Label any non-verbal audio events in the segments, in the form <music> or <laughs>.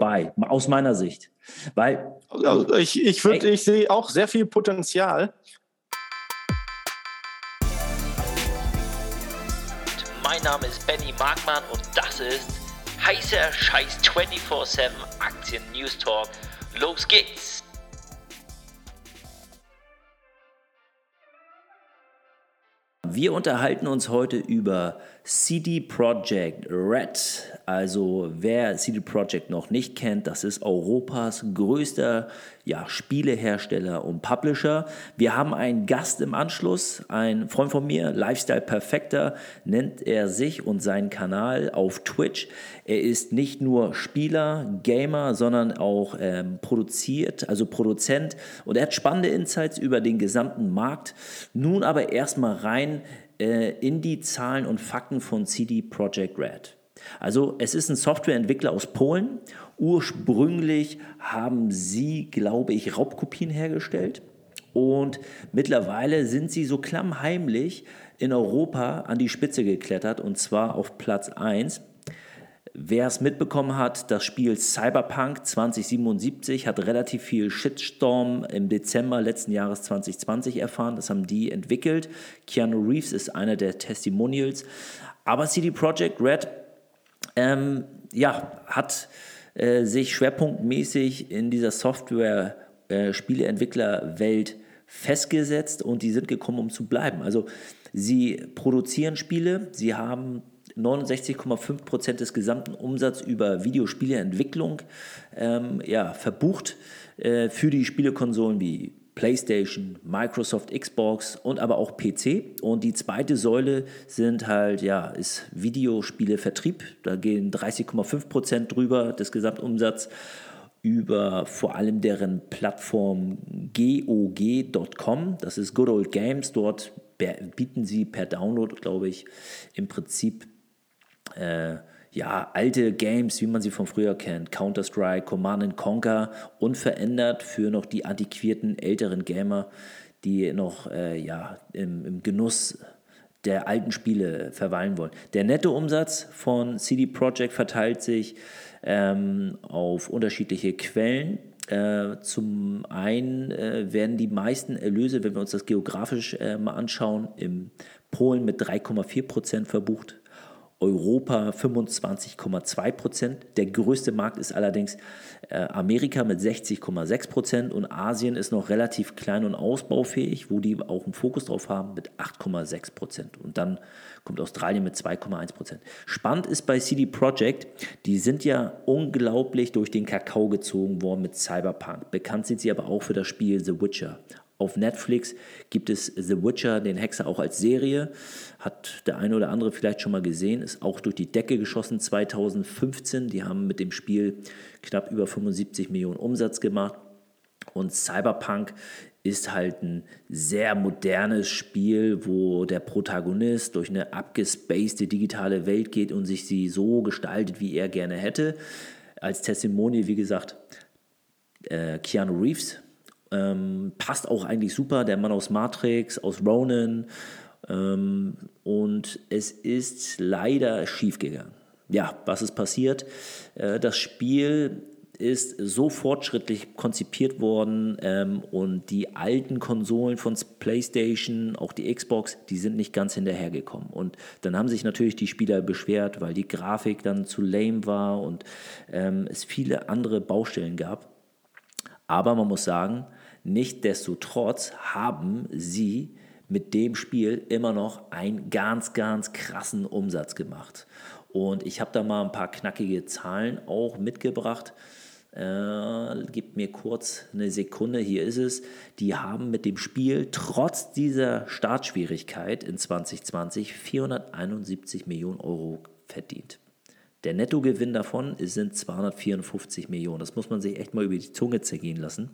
vorbei, aus meiner Sicht. Weil also ich, ich, würd, ich sehe auch sehr viel Potenzial. Mein Name ist Benny Markmann und das ist heißer Scheiß 24-7 Aktien News Talk. Los geht's! Wir unterhalten uns heute über CD Projekt Red. Also wer CD Projekt noch nicht kennt, das ist Europas größter ja, Spielehersteller und Publisher. Wir haben einen Gast im Anschluss, ein Freund von mir, Lifestyle Perfecter, nennt er sich und seinen Kanal auf Twitch. Er ist nicht nur Spieler, Gamer, sondern auch ähm, produziert, also Produzent und er hat spannende Insights über den gesamten Markt. Nun aber erstmal rein äh, in die Zahlen und Fakten von CD Projekt Red. Also es ist ein Softwareentwickler aus Polen. Ursprünglich haben sie, glaube ich, Raubkopien hergestellt. Und mittlerweile sind sie so klammheimlich in Europa an die Spitze geklettert und zwar auf Platz 1. Wer es mitbekommen hat, das Spiel Cyberpunk 2077 hat relativ viel Shitstorm im Dezember letzten Jahres 2020 erfahren. Das haben die entwickelt. Keanu Reeves ist einer der Testimonials. Aber CD Projekt Red ähm, ja, hat äh, sich schwerpunktmäßig in dieser Software-Spieleentwicklerwelt äh, festgesetzt und die sind gekommen, um zu bleiben. Also sie produzieren Spiele, sie haben 69,5 Prozent des gesamten Umsatzes über Videospieleentwicklung ähm, ja, verbucht äh, für die Spielekonsolen wie PlayStation, Microsoft, Xbox und aber auch PC. Und die zweite Säule sind halt, ja, ist Videospielevertrieb. Da gehen 30,5 Prozent drüber des Gesamtumsatzes über vor allem deren Plattform GOG.com. Das ist Good Old Games. Dort bieten sie per Download, glaube ich, im Prinzip äh, ja, alte Games, wie man sie von früher kennt, Counter-Strike, Command Conquer, unverändert für noch die antiquierten älteren Gamer, die noch äh, ja, im, im, Genuss der alten Spiele verweilen wollen. Der Nettoumsatz von CD Projekt verteilt sich ähm, auf unterschiedliche Quellen. Äh, zum einen äh, werden die meisten Erlöse, wenn wir uns das geografisch äh, mal anschauen, in Polen mit 3,4 Prozent verbucht, Europa 25,2 Prozent. Der größte Markt ist allerdings äh, Amerika mit 60,6 Prozent und Asien ist noch relativ klein und ausbaufähig, wo die auch einen Fokus drauf haben mit 8,6 Prozent. Und dann kommt Australien mit 2,1 Prozent. Spannend ist bei CD Projekt, die sind ja unglaublich durch den Kakao gezogen worden mit Cyberpunk. Bekannt sind sie aber auch für das Spiel The Witcher. Auf Netflix gibt es The Witcher, den Hexer, auch als Serie. Hat der eine oder andere vielleicht schon mal gesehen. Ist auch durch die Decke geschossen 2015. Die haben mit dem Spiel knapp über 75 Millionen Umsatz gemacht. Und Cyberpunk ist halt ein sehr modernes Spiel, wo der Protagonist durch eine abgespacede digitale Welt geht und sich sie so gestaltet, wie er gerne hätte. Als Testimonial, wie gesagt, äh, Keanu Reeves, ähm, passt auch eigentlich super, der Mann aus Matrix, aus Ronin. Ähm, und es ist leider schiefgegangen. Ja, was ist passiert? Äh, das Spiel ist so fortschrittlich konzipiert worden ähm, und die alten Konsolen von PlayStation, auch die Xbox, die sind nicht ganz hinterhergekommen. Und dann haben sich natürlich die Spieler beschwert, weil die Grafik dann zu lame war und ähm, es viele andere Baustellen gab. Aber man muss sagen, Nichtsdestotrotz haben sie mit dem Spiel immer noch einen ganz, ganz krassen Umsatz gemacht. Und ich habe da mal ein paar knackige Zahlen auch mitgebracht. Äh, gebt mir kurz eine Sekunde, hier ist es. Die haben mit dem Spiel trotz dieser Startschwierigkeit in 2020 471 Millionen Euro verdient. Der Nettogewinn davon sind 254 Millionen. Das muss man sich echt mal über die Zunge zergehen lassen.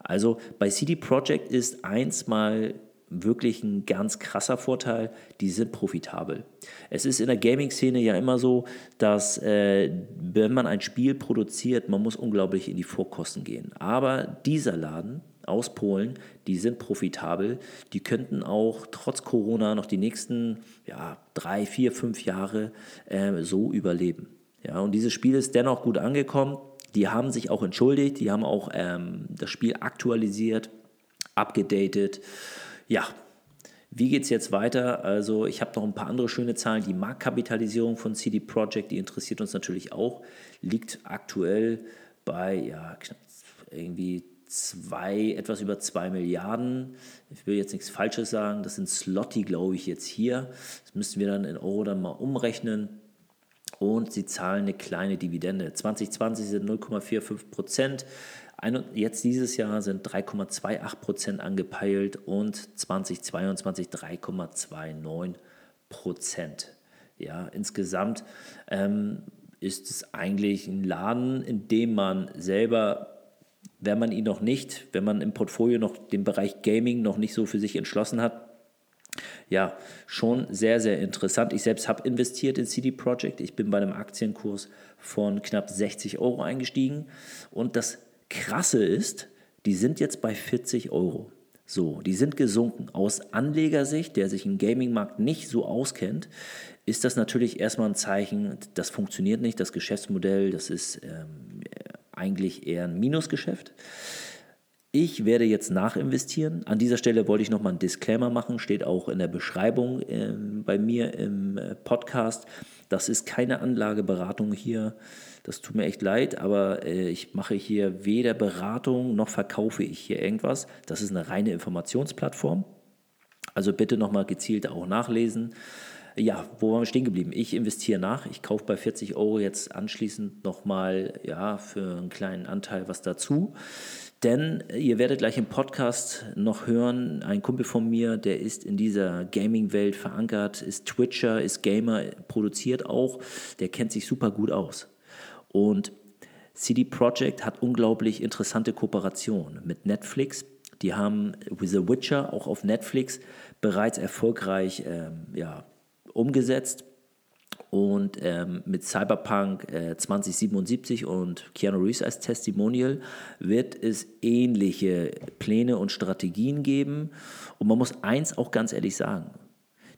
Also bei CD Projekt ist eins mal wirklich ein ganz krasser Vorteil, die sind profitabel. Es ist in der Gaming-Szene ja immer so, dass äh, wenn man ein Spiel produziert, man muss unglaublich in die Vorkosten gehen. Aber dieser Laden aus Polen, die sind profitabel, die könnten auch trotz Corona noch die nächsten ja, drei, vier, fünf Jahre äh, so überleben. Ja, und dieses Spiel ist dennoch gut angekommen Die haben sich auch entschuldigt, die haben auch ähm, das Spiel aktualisiert, abgedatet. Ja, wie geht es jetzt weiter? Also ich habe noch ein paar andere schöne Zahlen. Die Marktkapitalisierung von CD Projekt, die interessiert uns natürlich auch, liegt aktuell bei ja, knapp irgendwie zwei, etwas über zwei Milliarden. Ich will jetzt nichts Falsches sagen. Das sind Slotty, glaube ich, jetzt hier. Das müssten wir dann in Euro dann mal umrechnen. Und sie zahlen eine kleine Dividende. 2020 sind 0,45 Prozent. Jetzt dieses Jahr sind 3,28 Prozent angepeilt und 2022 3,29 Prozent. Ja, insgesamt ähm, ist es eigentlich ein Laden, in dem man selber, wenn man ihn noch nicht, wenn man im Portfolio noch den Bereich Gaming noch nicht so für sich entschlossen hat, ja, schon sehr, sehr interessant. Ich selbst habe investiert in CD Projekt. Ich bin bei einem Aktienkurs von knapp 60 Euro eingestiegen und das Krasse ist, die sind jetzt bei 40 Euro. So, die sind gesunken. Aus Anlegersicht, der sich im Gaming-Markt nicht so auskennt, ist das natürlich erstmal ein Zeichen, das funktioniert nicht, das Geschäftsmodell, das ist ähm, eigentlich eher ein Minusgeschäft. Ich werde jetzt nachinvestieren. An dieser Stelle wollte ich nochmal einen Disclaimer machen, steht auch in der Beschreibung äh, bei mir im äh, Podcast. Das ist keine Anlageberatung hier. Das tut mir echt leid, aber äh, ich mache hier weder Beratung noch verkaufe ich hier irgendwas. Das ist eine reine Informationsplattform. Also bitte nochmal gezielt auch nachlesen. Ja, wo waren wir stehen geblieben? Ich investiere nach. Ich kaufe bei 40 Euro jetzt anschließend nochmal ja, für einen kleinen Anteil was dazu. Denn ihr werdet gleich im Podcast noch hören, ein Kumpel von mir, der ist in dieser Gaming-Welt verankert, ist Twitcher, ist Gamer, produziert auch, der kennt sich super gut aus. Und CD Projekt hat unglaublich interessante Kooperationen mit Netflix. Die haben The Witcher auch auf Netflix bereits erfolgreich ähm, ja, umgesetzt. Und ähm, mit Cyberpunk äh, 2077 und Keanu Reeves als Testimonial wird es ähnliche Pläne und Strategien geben. Und man muss eins auch ganz ehrlich sagen,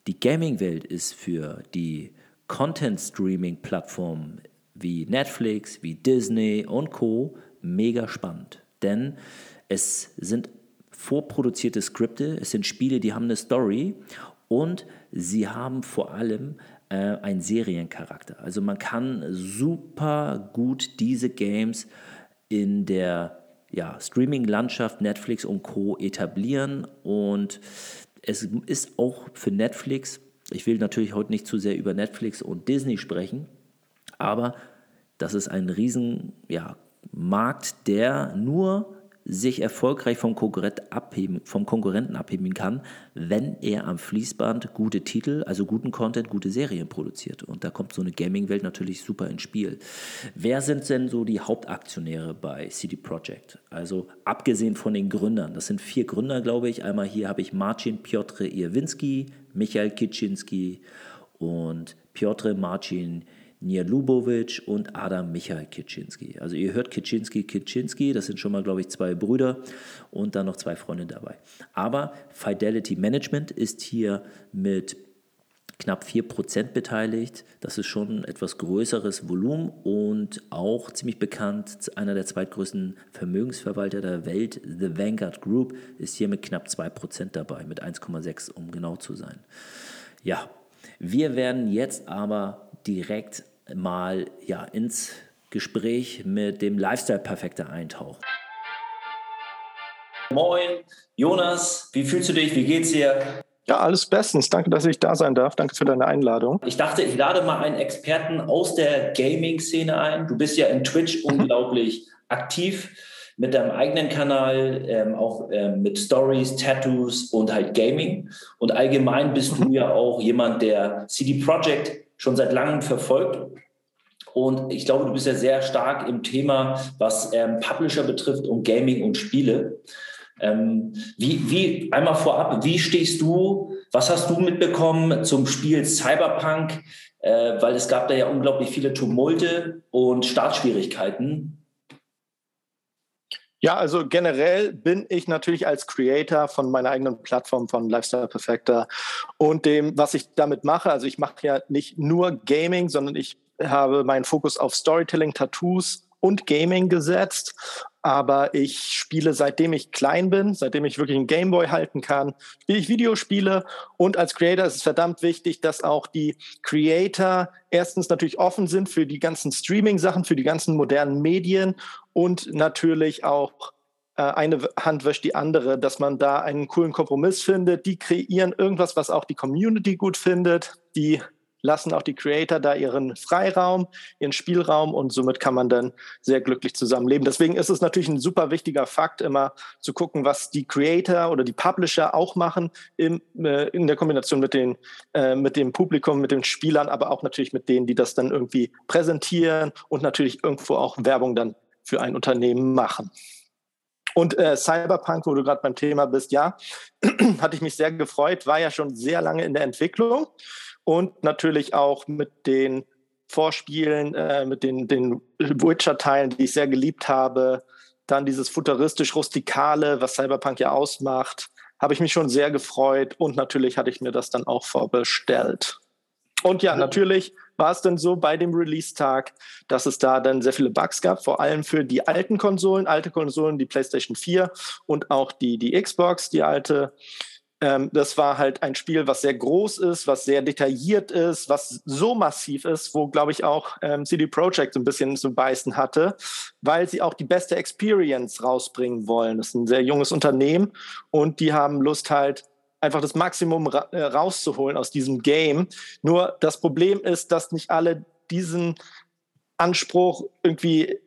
die Gaming-Welt ist für die Content-Streaming-Plattformen wie Netflix, wie Disney und Co. mega spannend. Denn es sind vorproduzierte Skripte, es sind Spiele, die haben eine Story und sie haben vor allem äh, einen Seriencharakter. Also man kann super gut diese Games in der ja, Streaming-Landschaft Netflix und Co. etablieren und es ist auch für Netflix, ich will natürlich heute nicht zu sehr über Netflix und Disney sprechen, aber das ist ein riesen ja, Markt, der nur sich erfolgreich vom, Konkurrent abheben, vom Konkurrenten abheben kann, wenn er am Fließband gute Titel, also guten Content, gute Serien produziert. Und da kommt so eine Gaming-Welt natürlich super ins Spiel. Wer sind denn so die Hauptaktionäre bei CD Projekt? Also abgesehen von den Gründern, das sind vier Gründer, glaube ich. Einmal hier habe ich Marcin Piotr Irwinski, Michael Kiczynski und Piotr Marcin Nia Lubowitsch und Adam Michael Kitschinski. Also ihr hört Kitschinski, Kitschinski, das sind schon mal, glaube ich, zwei Brüder und dann noch zwei Freunde dabei. Aber Fidelity Management ist hier mit knapp 4% beteiligt. Das ist schon etwas größeres Volumen und auch ziemlich bekannt. Einer der zweitgrößten Vermögensverwalter der Welt, The Vanguard Group, ist hier mit knapp 2% dabei, mit 1,6 um genau zu sein. Ja, wir werden jetzt aber direkt mal ja, ins Gespräch mit dem Lifestyle-Perfekter eintauchen. Moin, Jonas, wie fühlst du dich? Wie geht's dir? Ja, alles bestens. Danke, dass ich da sein darf. Danke für deine Einladung. Ich dachte, ich lade mal einen Experten aus der Gaming-Szene ein. Du bist ja in Twitch unglaublich aktiv mit deinem eigenen Kanal, ähm, auch ähm, mit Stories, Tattoos und halt Gaming. Und allgemein bist du ja auch jemand, der CD Projekt schon seit langem verfolgt. Und ich glaube, du bist ja sehr stark im Thema, was ähm, Publisher betrifft und Gaming und Spiele. Ähm, wie, wie, einmal vorab, wie stehst du, was hast du mitbekommen zum Spiel Cyberpunk? Äh, weil es gab da ja unglaublich viele Tumulte und Startschwierigkeiten. Ja, also generell bin ich natürlich als Creator von meiner eigenen Plattform von Lifestyle Perfector und dem, was ich damit mache. Also ich mache ja nicht nur Gaming, sondern ich habe meinen Fokus auf Storytelling, Tattoos und Gaming gesetzt. Aber ich spiele seitdem ich klein bin, seitdem ich wirklich einen Gameboy halten kann, spiele ich Videospiele. Und als Creator ist es verdammt wichtig, dass auch die Creator erstens natürlich offen sind für die ganzen Streaming-Sachen, für die ganzen modernen Medien und natürlich auch äh, eine Hand wäscht die andere, dass man da einen coolen Kompromiss findet. Die kreieren irgendwas, was auch die Community gut findet. Die lassen auch die Creator da ihren Freiraum, ihren Spielraum und somit kann man dann sehr glücklich zusammenleben. Deswegen ist es natürlich ein super wichtiger Fakt, immer zu gucken, was die Creator oder die Publisher auch machen im, äh, in der Kombination mit, den, äh, mit dem Publikum, mit den Spielern, aber auch natürlich mit denen, die das dann irgendwie präsentieren und natürlich irgendwo auch Werbung dann für ein Unternehmen machen. Und äh, Cyberpunk, wo du gerade beim Thema bist, ja, <clears throat> hatte ich mich sehr gefreut, war ja schon sehr lange in der Entwicklung und natürlich auch mit den Vorspielen, äh, mit den, den Witcher-Teilen, die ich sehr geliebt habe. Dann dieses futuristisch-rustikale, was Cyberpunk ja ausmacht, habe ich mich schon sehr gefreut und natürlich hatte ich mir das dann auch vorbestellt. Und ja, natürlich war es dann so bei dem Release-Tag, dass es da dann sehr viele Bugs gab, vor allem für die alten Konsolen, alte Konsolen, die PlayStation 4 und auch die, die Xbox, die alte. Ähm, das war halt ein Spiel, was sehr groß ist, was sehr detailliert ist, was so massiv ist, wo, glaube ich, auch ähm, CD Projekt so ein bisschen zu beißen hatte, weil sie auch die beste Experience rausbringen wollen. Das ist ein sehr junges Unternehmen und die haben Lust halt, einfach das Maximum ra äh, rauszuholen aus diesem Game. Nur das Problem ist, dass nicht alle diesen Anspruch irgendwie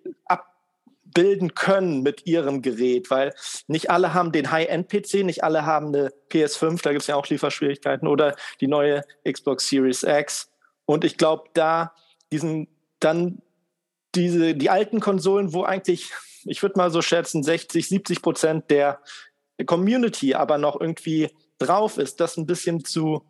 bilden können mit ihrem Gerät, weil nicht alle haben den High-End-PC, nicht alle haben eine PS5, da gibt es ja auch Lieferschwierigkeiten, oder die neue Xbox Series X. Und ich glaube, da diesen dann diese, die alten Konsolen, wo eigentlich, ich würde mal so schätzen, 60, 70 Prozent der Community aber noch irgendwie drauf ist, das ein bisschen zu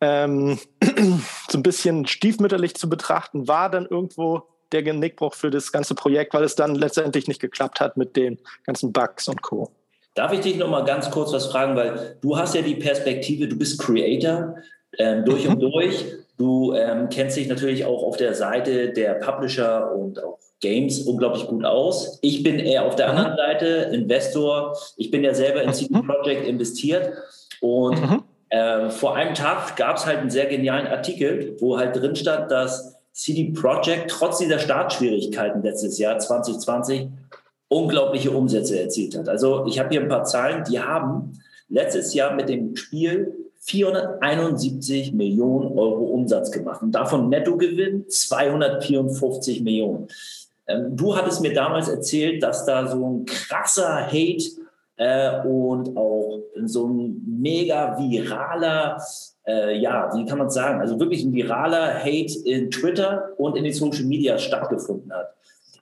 ähm, <clears throat> so ein bisschen stiefmütterlich zu betrachten, war dann irgendwo der Genickbruch für das ganze Projekt, weil es dann letztendlich nicht geklappt hat mit den ganzen Bugs und Co. Darf ich dich noch mal ganz kurz was fragen, weil du hast ja die Perspektive, du bist Creator ähm, durch mhm. und durch. Du ähm, kennst dich natürlich auch auf der Seite der Publisher und auch Games unglaublich gut aus. Ich bin eher auf der mhm. anderen Seite Investor. Ich bin ja selber in CD mhm. Projekt investiert und mhm. äh, vor einem Tag gab es halt einen sehr genialen Artikel, wo halt drin stand, dass CD Projekt trotz dieser Startschwierigkeiten letztes Jahr 2020 unglaubliche Umsätze erzielt hat. Also ich habe hier ein paar Zahlen, die haben letztes Jahr mit dem Spiel 471 Millionen Euro Umsatz gemacht und davon Nettogewinn 254 Millionen. Ähm, du hattest mir damals erzählt, dass da so ein krasser Hate äh, und auch so ein mega viraler äh, ja, wie kann man sagen, also wirklich ein viraler Hate in Twitter und in den Social Media stattgefunden hat.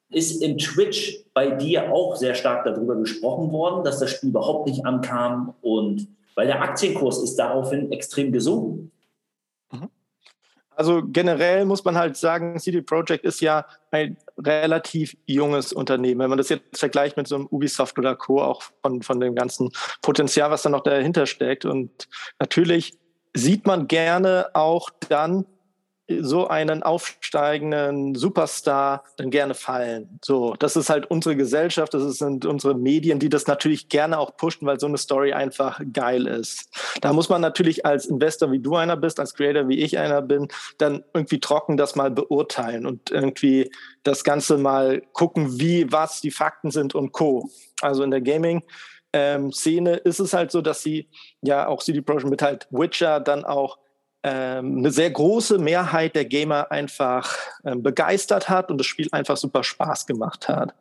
Ist im Twitch bei dir auch sehr stark darüber gesprochen worden, dass das Spiel überhaupt nicht ankam und weil der Aktienkurs ist daraufhin extrem gesunken. Mhm. Also generell muss man halt sagen, CD Projekt ist ja ein relativ junges Unternehmen. Wenn man das jetzt vergleicht mit so einem Ubisoft oder Co., auch von, von dem ganzen Potenzial, was da noch dahinter steckt. Und natürlich sieht man gerne auch dann so einen aufsteigenden Superstar dann gerne fallen. So, das ist halt unsere Gesellschaft, das sind unsere Medien, die das natürlich gerne auch pushen, weil so eine Story einfach geil ist. Da muss man natürlich als Investor, wie du einer bist, als Creator, wie ich einer bin, dann irgendwie trocken das mal beurteilen und irgendwie das Ganze mal gucken, wie, was die Fakten sind und Co. Also in der Gaming ähm, Szene ist es halt so, dass sie ja auch CD Projekt mit halt Witcher dann auch ähm, eine sehr große Mehrheit der Gamer einfach ähm, begeistert hat und das Spiel einfach super Spaß gemacht hat.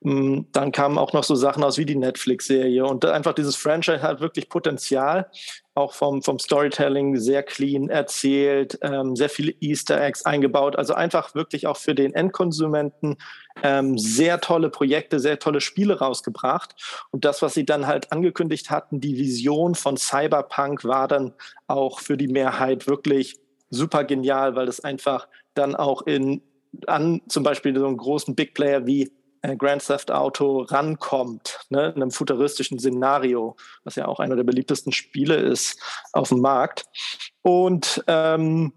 Mm, dann kamen auch noch so Sachen aus wie die Netflix-Serie und einfach dieses Franchise hat wirklich Potenzial, auch vom, vom Storytelling sehr clean erzählt, ähm, sehr viele Easter Eggs eingebaut, also einfach wirklich auch für den Endkonsumenten ähm, sehr tolle Projekte, sehr tolle Spiele rausgebracht. Und das, was sie dann halt angekündigt hatten, die Vision von Cyberpunk war dann auch für die Mehrheit wirklich super genial, weil es einfach dann auch in an zum Beispiel so einen großen Big Player wie Grand Theft Auto rankommt, ne, in einem futuristischen Szenario, was ja auch einer der beliebtesten Spiele ist auf dem Markt. Und ähm,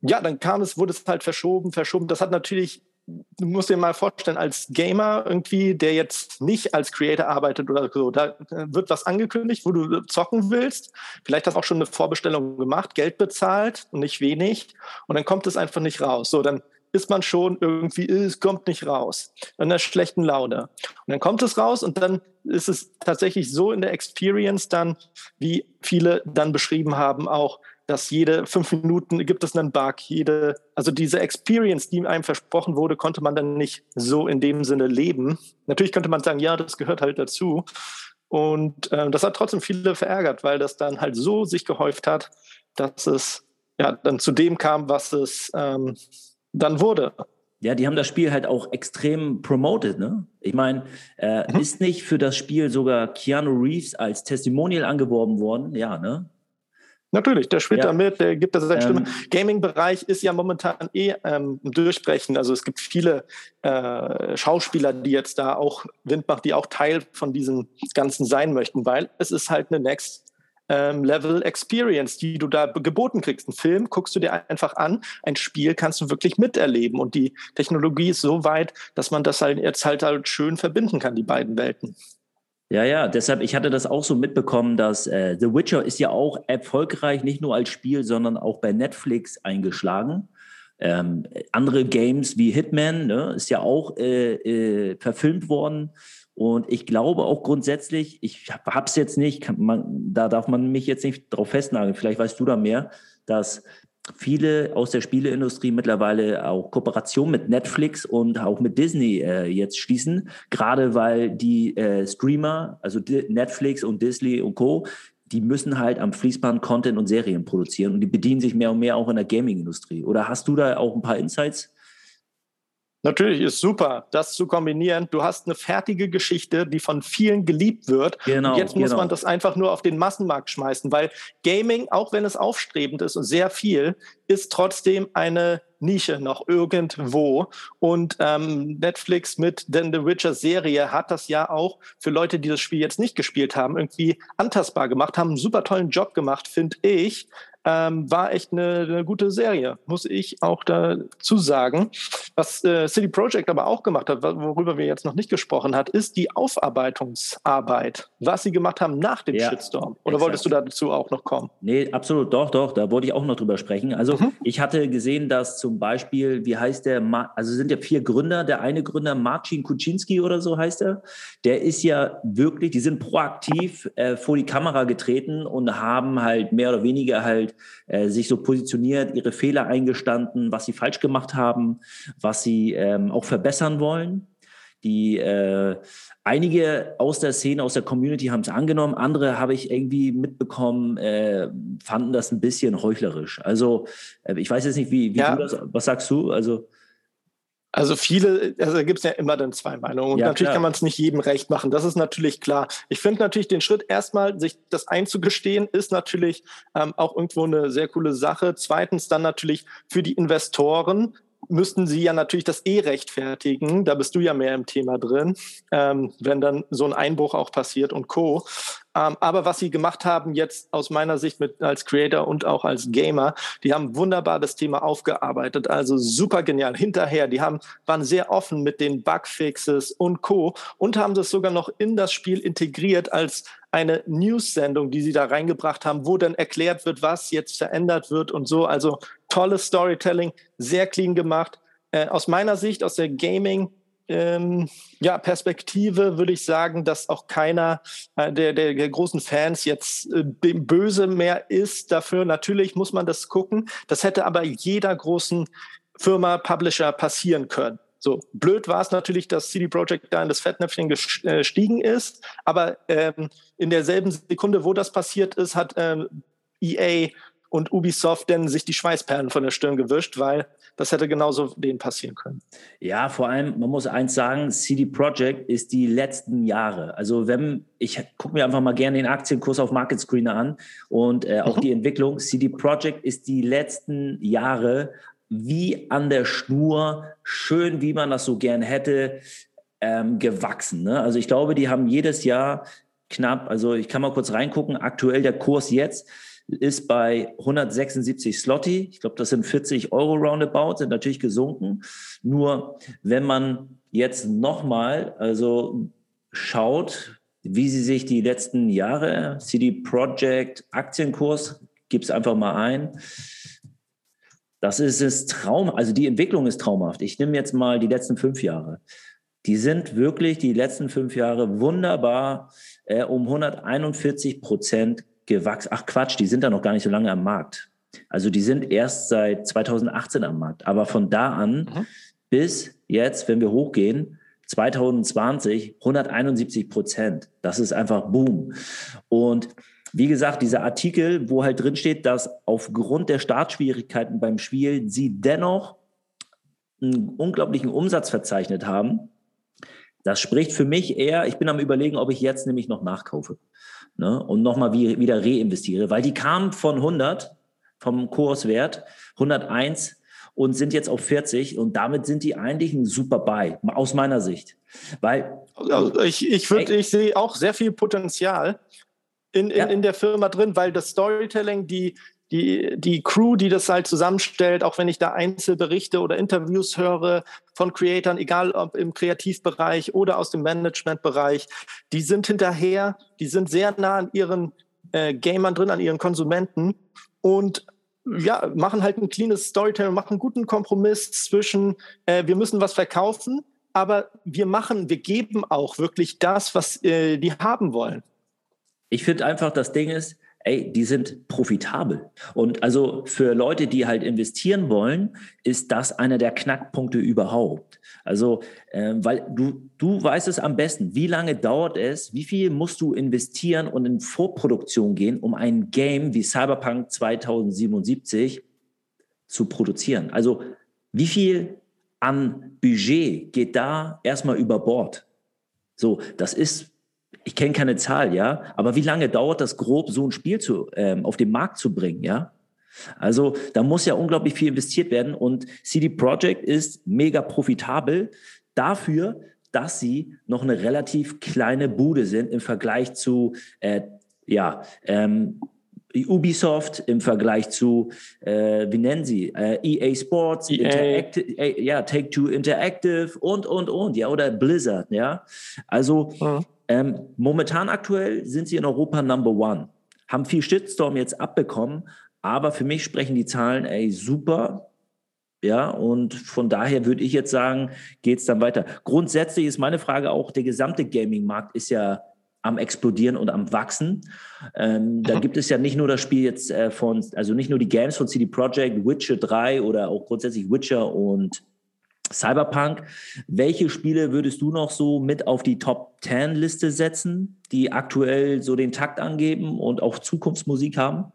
ja, dann kam es, wurde es halt verschoben, verschoben. Das hat natürlich du musst dir mal vorstellen, als Gamer irgendwie, der jetzt nicht als Creator arbeitet oder so, da wird was angekündigt, wo du zocken willst. Vielleicht hast du auch schon eine Vorbestellung gemacht, Geld bezahlt und nicht wenig. Und dann kommt es einfach nicht raus. So, dann ist man schon irgendwie, es kommt nicht raus. In einer schlechten Laune. Und dann kommt es raus und dann ist es tatsächlich so in der Experience dann, wie viele dann beschrieben haben, auch, dass jede fünf Minuten gibt es einen Bug. Jede, also diese Experience, die einem versprochen wurde, konnte man dann nicht so in dem Sinne leben. Natürlich könnte man sagen, ja, das gehört halt dazu. Und äh, das hat trotzdem viele verärgert, weil das dann halt so sich gehäuft hat, dass es ja dann zu dem kam, was es ähm, dann wurde. Ja, die haben das Spiel halt auch extrem promoted, ne? Ich meine, äh, mhm. ist nicht für das Spiel sogar Keanu Reeves als Testimonial angeworben worden? Ja, ne? Natürlich, der spielt ja. da mit, der gibt da seine Stimme. Ähm, Gaming-Bereich ist ja momentan eh ähm, durchbrechen. Also es gibt viele äh, Schauspieler, die jetzt da auch Wind machen, die auch Teil von diesem Ganzen sein möchten, weil es ist halt eine Next ähm, Level Experience, die du da geboten kriegst. Ein Film guckst du dir einfach an, ein Spiel kannst du wirklich miterleben und die Technologie ist so weit, dass man das halt jetzt halt, halt schön verbinden kann, die beiden Welten. Ja, ja, deshalb, ich hatte das auch so mitbekommen, dass äh, The Witcher ist ja auch erfolgreich, nicht nur als Spiel, sondern auch bei Netflix eingeschlagen. Ähm, andere Games wie Hitman ne, ist ja auch äh, äh, verfilmt worden. Und ich glaube auch grundsätzlich, ich habe es jetzt nicht, man, da darf man mich jetzt nicht drauf festnageln, vielleicht weißt du da mehr, dass viele aus der Spieleindustrie mittlerweile auch Kooperation mit Netflix und auch mit Disney äh, jetzt schließen, gerade weil die äh, Streamer, also Netflix und Disney und Co., die müssen halt am Fließband Content und Serien produzieren und die bedienen sich mehr und mehr auch in der Gaming-Industrie. Oder hast du da auch ein paar Insights? Natürlich ist super, das zu kombinieren. Du hast eine fertige Geschichte, die von vielen geliebt wird. Genau, und jetzt muss genau. man das einfach nur auf den Massenmarkt schmeißen, weil Gaming, auch wenn es aufstrebend ist und sehr viel, ist trotzdem eine Nische noch irgendwo. Und ähm, Netflix mit denn The Witcher Serie hat das ja auch für Leute, die das Spiel jetzt nicht gespielt haben, irgendwie antastbar gemacht, haben einen super tollen Job gemacht, finde ich ähm, war echt eine, eine, gute Serie, muss ich auch dazu sagen. Was äh, City Project aber auch gemacht hat, worüber wir jetzt noch nicht gesprochen hat, ist die Aufarbeitungsarbeit, was sie gemacht haben nach dem ja, Shitstorm. Oder exakt. wolltest du dazu auch noch kommen? Nee, absolut, doch, doch, da wollte ich auch noch drüber sprechen. Also mhm. ich hatte gesehen, dass zum Beispiel, wie heißt der, also sind ja vier Gründer, der eine Gründer, Marcin Kuczynski oder so heißt er, der ist ja wirklich, die sind proaktiv äh, vor die Kamera getreten und haben halt mehr oder weniger halt äh, sich so positioniert, ihre Fehler eingestanden, was sie falsch gemacht haben, was sie ähm, auch verbessern wollen. Die äh, einige aus der Szene, aus der Community haben es angenommen, andere habe ich irgendwie mitbekommen, äh, fanden das ein bisschen heuchlerisch. Also äh, ich weiß jetzt nicht, wie, wie ja. du das, was sagst du? Also also viele, also da gibt es ja immer dann zwei Meinungen. Und ja, natürlich klar. kann man es nicht jedem recht machen. Das ist natürlich klar. Ich finde natürlich den Schritt erstmal, sich das einzugestehen, ist natürlich ähm, auch irgendwo eine sehr coole Sache. Zweitens dann natürlich für die Investoren müssten sie ja natürlich das eh rechtfertigen. Da bist du ja mehr im Thema drin, ähm, wenn dann so ein Einbruch auch passiert und Co. Ähm, aber was sie gemacht haben jetzt aus meiner Sicht mit, als Creator und auch als Gamer, die haben wunderbar das Thema aufgearbeitet. Also super genial. Hinterher, die haben, waren sehr offen mit den Bugfixes und Co. und haben das sogar noch in das Spiel integriert als eine News-Sendung, die sie da reingebracht haben, wo dann erklärt wird, was jetzt verändert wird und so. Also tolles Storytelling, sehr clean gemacht. Äh, aus meiner Sicht, aus der Gaming- ähm, ja, Perspektive würde ich sagen, dass auch keiner äh, der, der, der, großen Fans jetzt äh, böse mehr ist dafür. Natürlich muss man das gucken. Das hätte aber jeder großen Firma, Publisher passieren können. So blöd war es natürlich, dass CD Projekt da in das Fettnäpfchen gestiegen äh, ist, aber ähm, in derselben Sekunde, wo das passiert ist, hat ähm, EA und Ubisoft denn sich die Schweißperlen von der Stirn gewischt, weil das hätte genauso denen passieren können. Ja, vor allem, man muss eins sagen, CD Projekt ist die letzten Jahre. Also wenn, ich gucke mir einfach mal gerne den Aktienkurs auf Market Screener an und äh, auch mhm. die Entwicklung. CD Projekt ist die letzten Jahre wie an der Schnur, schön, wie man das so gern hätte, ähm, gewachsen. Ne? Also ich glaube, die haben jedes Jahr knapp, also ich kann mal kurz reingucken, aktuell der Kurs jetzt ist bei 176 Slotty. Ich glaube, das sind 40 Euro roundabout, sind natürlich gesunken. Nur wenn man jetzt nochmal, also schaut, wie sie sich die letzten Jahre, CD Projekt Aktienkurs, gib es einfach mal ein. Das ist es Traum, also die Entwicklung ist traumhaft. Ich nehme jetzt mal die letzten fünf Jahre. Die sind wirklich die letzten fünf Jahre wunderbar äh, um 141 Prozent gewachsen. Ach Quatsch, die sind da noch gar nicht so lange am Markt. Also die sind erst seit 2018 am Markt. Aber von da an mhm. bis jetzt, wenn wir hochgehen, 2020 171 Prozent. Das ist einfach Boom. Und wie gesagt, dieser Artikel, wo halt drin steht, dass aufgrund der Startschwierigkeiten beim Spiel sie dennoch einen unglaublichen Umsatz verzeichnet haben. Das spricht für mich eher, ich bin am überlegen, ob ich jetzt nämlich noch nachkaufe ne, und nochmal wie, wieder reinvestiere, weil die kamen von 100 vom Kurswert, 101 und sind jetzt auf 40 und damit sind die eigentlich ein super Buy, aus meiner Sicht. Weil also ich, ich, würd, ich sehe auch sehr viel Potenzial in, in, ja. in der Firma drin, weil das Storytelling, die, die, die Crew, die das halt zusammenstellt, auch wenn ich da Einzelberichte oder Interviews höre von Creatoren, egal ob im Kreativbereich oder aus dem Managementbereich, die sind hinterher, die sind sehr nah an ihren äh, Gamern drin, an ihren Konsumenten und ja, machen halt ein cleanes Storytelling, machen einen guten Kompromiss zwischen, äh, wir müssen was verkaufen, aber wir machen, wir geben auch wirklich das, was äh, die haben wollen. Ich finde einfach, das Ding ist, ey, die sind profitabel. Und also für Leute, die halt investieren wollen, ist das einer der Knackpunkte überhaupt. Also, äh, weil du, du weißt es am besten, wie lange dauert es, wie viel musst du investieren und in Vorproduktion gehen, um ein Game wie Cyberpunk 2077 zu produzieren. Also, wie viel an Budget geht da erstmal über Bord? So, das ist ich kenne keine Zahl, ja, aber wie lange dauert das grob, so ein Spiel zu, ähm, auf den Markt zu bringen, ja? Also da muss ja unglaublich viel investiert werden und CD Projekt ist mega profitabel dafür, dass sie noch eine relativ kleine Bude sind im Vergleich zu äh, ja, ähm, Ubisoft im Vergleich zu, äh, wie nennen sie, äh, EA Sports, EA. Interactive, äh, ja, Take-Two Interactive und, und, und, ja, oder Blizzard, ja. Also mhm. Ähm, momentan aktuell sind sie in Europa Number One, haben viel Shitstorm jetzt abbekommen, aber für mich sprechen die Zahlen, ey, super, ja, und von daher würde ich jetzt sagen, geht es dann weiter. Grundsätzlich ist meine Frage auch, der gesamte Gaming-Markt ist ja am explodieren und am wachsen. Ähm, da gibt es ja nicht nur das Spiel jetzt äh, von, also nicht nur die Games von CD Projekt, Witcher 3 oder auch grundsätzlich Witcher und Cyberpunk. Welche Spiele würdest du noch so mit auf die Top 10 Liste setzen, die aktuell so den Takt angeben und auch Zukunftsmusik haben?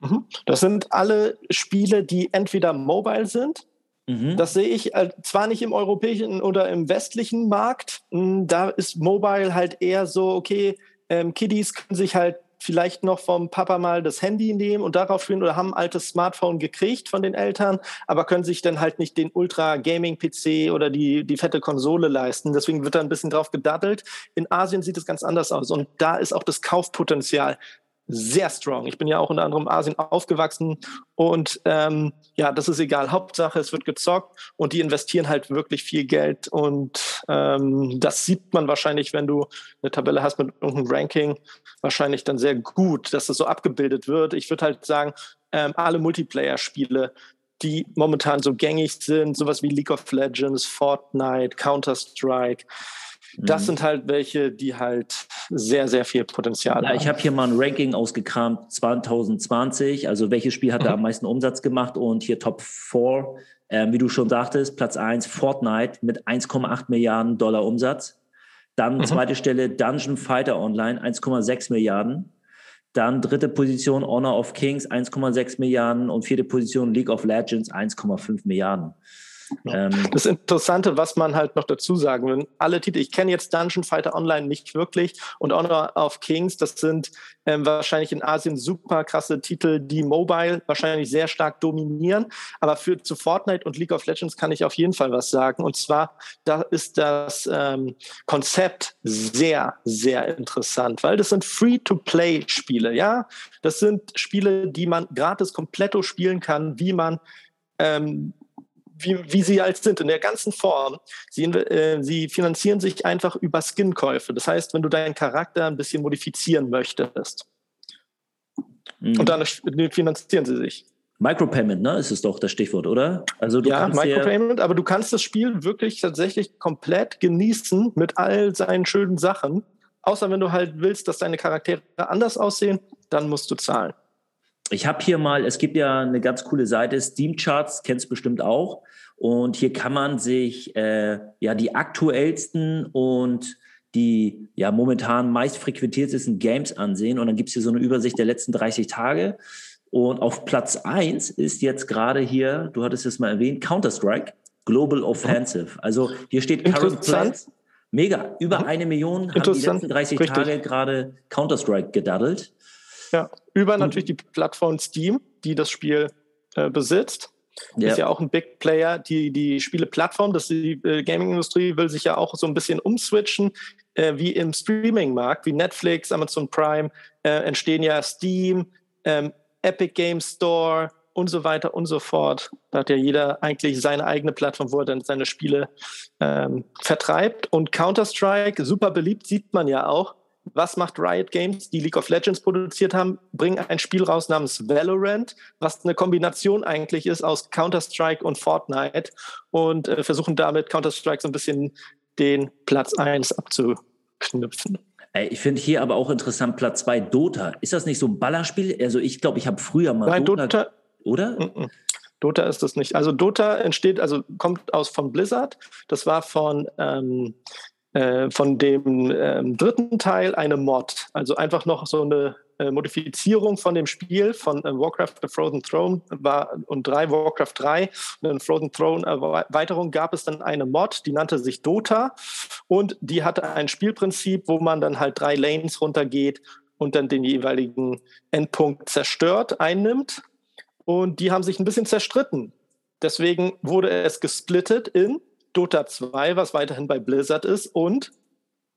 Mhm. Das sind alle Spiele, die entweder mobile sind Mhm. Das sehe ich äh, zwar nicht im europäischen oder im westlichen Markt. Hm, da ist Mobile halt eher so, okay, ähm, Kiddies können sich halt vielleicht noch vom Papa mal das Handy nehmen und darauf führen oder haben ein altes Smartphone gekriegt von den Eltern, aber können sich dann halt nicht den Ultra-Gaming-PC oder die, die fette Konsole leisten. Deswegen wird da ein bisschen drauf gedaddelt. In Asien sieht es ganz anders aus und da ist auch das Kaufpotenzial sehr strong. Ich bin ja auch unter anderem in Asien aufgewachsen und ähm, ja, das ist egal. Hauptsache, es wird gezockt und die investieren halt wirklich viel Geld und ähm, das sieht man wahrscheinlich, wenn du eine Tabelle hast mit irgendeinem Ranking, wahrscheinlich dann sehr gut, dass das so abgebildet wird. Ich würde halt sagen, ähm, alle Multiplayer-Spiele, die momentan so gängig sind, sowas wie League of Legends, Fortnite, Counter-Strike, das mhm. sind halt welche, die halt sehr, sehr viel Potenzial ja, haben. Ich habe hier mal ein Ranking ausgekramt 2020. Also welches Spiel hat mhm. da am meisten Umsatz gemacht? Und hier Top 4, ähm, wie du schon sagtest, Platz 1 Fortnite mit 1,8 Milliarden Dollar Umsatz. Dann mhm. zweite Stelle Dungeon Fighter Online 1,6 Milliarden. Dann dritte Position Honor of Kings 1,6 Milliarden und vierte Position League of Legends 1,5 Milliarden. Ähm, das Interessante, was man halt noch dazu sagen will, alle Titel, ich kenne jetzt Dungeon Fighter Online nicht wirklich und Honor of Kings, das sind ähm, wahrscheinlich in Asien super krasse Titel, die mobile wahrscheinlich sehr stark dominieren. Aber für zu Fortnite und League of Legends kann ich auf jeden Fall was sagen. Und zwar, da ist das ähm, Konzept sehr, sehr interessant, weil das sind Free-to-Play-Spiele, ja. Das sind Spiele, die man gratis kompletto spielen kann, wie man ähm, wie, wie sie halt sind, in der ganzen Form. Sie, äh, sie finanzieren sich einfach über Skin-Käufe. Das heißt, wenn du deinen Charakter ein bisschen modifizieren möchtest. Mhm. Und dann finanzieren sie sich. Micropayment, ne, ist es doch das Stichwort, oder? Also du ja, Micropayment, aber du kannst das Spiel wirklich tatsächlich komplett genießen mit all seinen schönen Sachen. Außer wenn du halt willst, dass deine Charaktere anders aussehen, dann musst du zahlen. Ich habe hier mal, es gibt ja eine ganz coole Seite, Steam Charts, kennst du bestimmt auch. Und hier kann man sich äh, ja die aktuellsten und die ja momentan meist frequentiertesten Games ansehen. Und dann gibt es hier so eine Übersicht der letzten 30 Tage. Und auf Platz 1 ist jetzt gerade hier, du hattest es mal erwähnt, Counter-Strike, Global Offensive. Also hier steht Current Platz. Mega, über eine Million haben die letzten 30 Richtig. Tage gerade Counter-Strike gedaddelt. Ja, über natürlich die Plattform Steam, die das Spiel äh, besitzt. Ja. Ist ja auch ein Big Player. Die, die Spieleplattform, das die äh, Gaming-Industrie will sich ja auch so ein bisschen umswitchen, äh, wie im Streaming-Markt, wie Netflix, Amazon Prime, äh, entstehen ja Steam, ähm, Epic Game Store und so weiter und so fort. Da hat ja jeder eigentlich seine eigene Plattform, wo er dann seine Spiele ähm, vertreibt. Und Counter-Strike, super beliebt, sieht man ja auch was macht Riot Games, die League of Legends produziert haben, bringen ein Spiel raus namens Valorant, was eine Kombination eigentlich ist aus Counter-Strike und Fortnite und äh, versuchen damit Counter-Strike so ein bisschen den Platz 1 abzuknüpfen. Ich finde hier aber auch interessant Platz 2 Dota. Ist das nicht so ein Ballerspiel? Also ich glaube, ich habe früher mal Nein, Dota, Dota oder? Mm -mm. Dota ist das nicht. Also Dota entsteht, also kommt aus von Blizzard. Das war von ähm, äh, von dem ähm, dritten Teil eine Mod. Also einfach noch so eine äh, Modifizierung von dem Spiel von äh, Warcraft The Frozen Throne war, und drei Warcraft 3 und in Frozen Throne Erweiterung gab es dann eine Mod, die nannte sich Dota und die hatte ein Spielprinzip, wo man dann halt drei Lanes runtergeht und dann den jeweiligen Endpunkt zerstört, einnimmt. Und die haben sich ein bisschen zerstritten. Deswegen wurde es gesplittet in Dota 2, was weiterhin bei Blizzard ist, und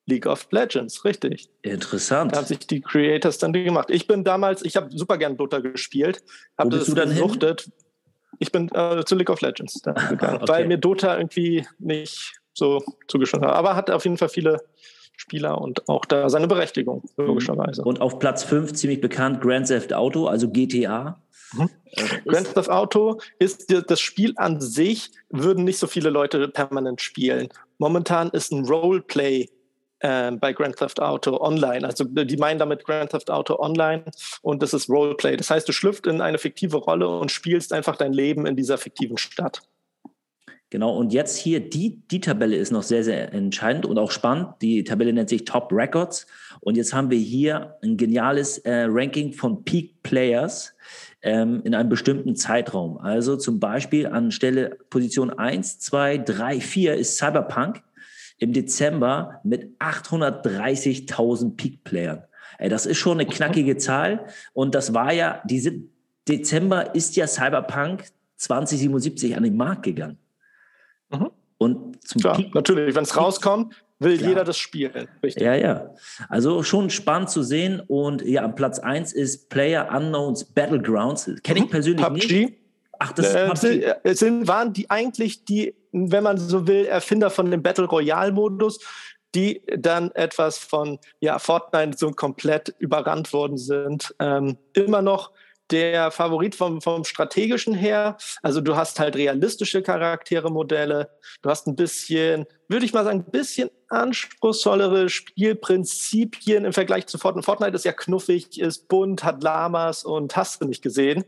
League of Legends, richtig. Interessant. Da haben sich die Creators dann gemacht. Ich bin damals, ich habe super gern Dota gespielt, habe das du dann gesuchtet. Hin? Ich bin äh, zu League of Legends gegangen, okay. weil mir Dota irgendwie nicht so zugeschaut hat. Aber hat auf jeden Fall viele Spieler und auch da seine Berechtigung, logischerweise. Und auf Platz 5 ziemlich bekannt Grand Theft Auto, also GTA. Mhm. Äh, Grand Theft Auto ist das Spiel an sich, würden nicht so viele Leute permanent spielen. Momentan ist ein Roleplay äh, bei Grand Theft Auto Online. Also die meinen damit Grand Theft Auto Online und das ist Roleplay. Das heißt, du schlüpft in eine fiktive Rolle und spielst einfach dein Leben in dieser fiktiven Stadt. Genau, und jetzt hier, die, die Tabelle ist noch sehr, sehr entscheidend und auch spannend. Die Tabelle nennt sich Top Records. Und jetzt haben wir hier ein geniales äh, Ranking von Peak Players ähm, in einem bestimmten Zeitraum. Also zum Beispiel an Stelle Position 1, 2, 3, 4 ist Cyberpunk im Dezember mit 830.000 Peak-Playern. Das ist schon eine knackige Zahl. Und das war ja, diese Dezember ist ja Cyberpunk 2077 an den Markt gegangen. Mhm. Und zum Klar, Peak natürlich, wenn es rauskommt, will Klar. jeder das spielen. Richtig. Ja, ja. Also schon spannend zu sehen. Und ja, am Platz 1 ist Player Unknowns Battlegrounds. Kenne ich mhm. persönlich PUBG. nicht. Ach, das äh, sind, äh, sind, waren die eigentlich die, wenn man so will, Erfinder von dem Battle Royale-Modus, die dann etwas von ja, Fortnite so komplett überrannt worden sind. Ähm, immer noch der Favorit vom, vom strategischen her. Also du hast halt realistische Charaktere-Modelle. Du hast ein bisschen, würde ich mal sagen, ein bisschen anspruchsvollere Spielprinzipien im Vergleich zu Fortnite. Fortnite ist ja knuffig, ist bunt, hat Lamas und hast du nicht gesehen.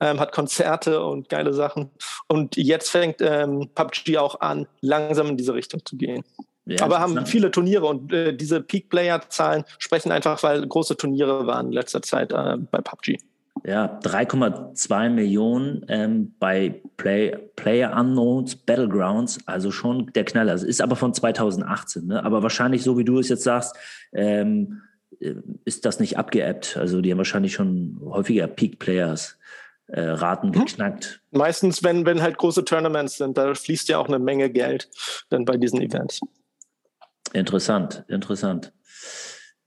Ähm, hat Konzerte und geile Sachen. Und jetzt fängt ähm, PUBG auch an, langsam in diese Richtung zu gehen. Ja, Aber haben viele Turniere und äh, diese Peak-Player-Zahlen sprechen einfach, weil große Turniere waren in letzter Zeit äh, bei PUBG. Ja, 3,2 Millionen ähm, bei Play, Player Unknowns Battlegrounds, also schon der Knaller. Es ist aber von 2018, ne? aber wahrscheinlich, so wie du es jetzt sagst, ähm, äh, ist das nicht abgeappt. Also die haben wahrscheinlich schon häufiger Peak Players äh, Raten hm? geknackt. Meistens, wenn, wenn halt große Tournaments sind, da fließt ja auch eine Menge Geld dann bei diesen Events. Interessant, interessant.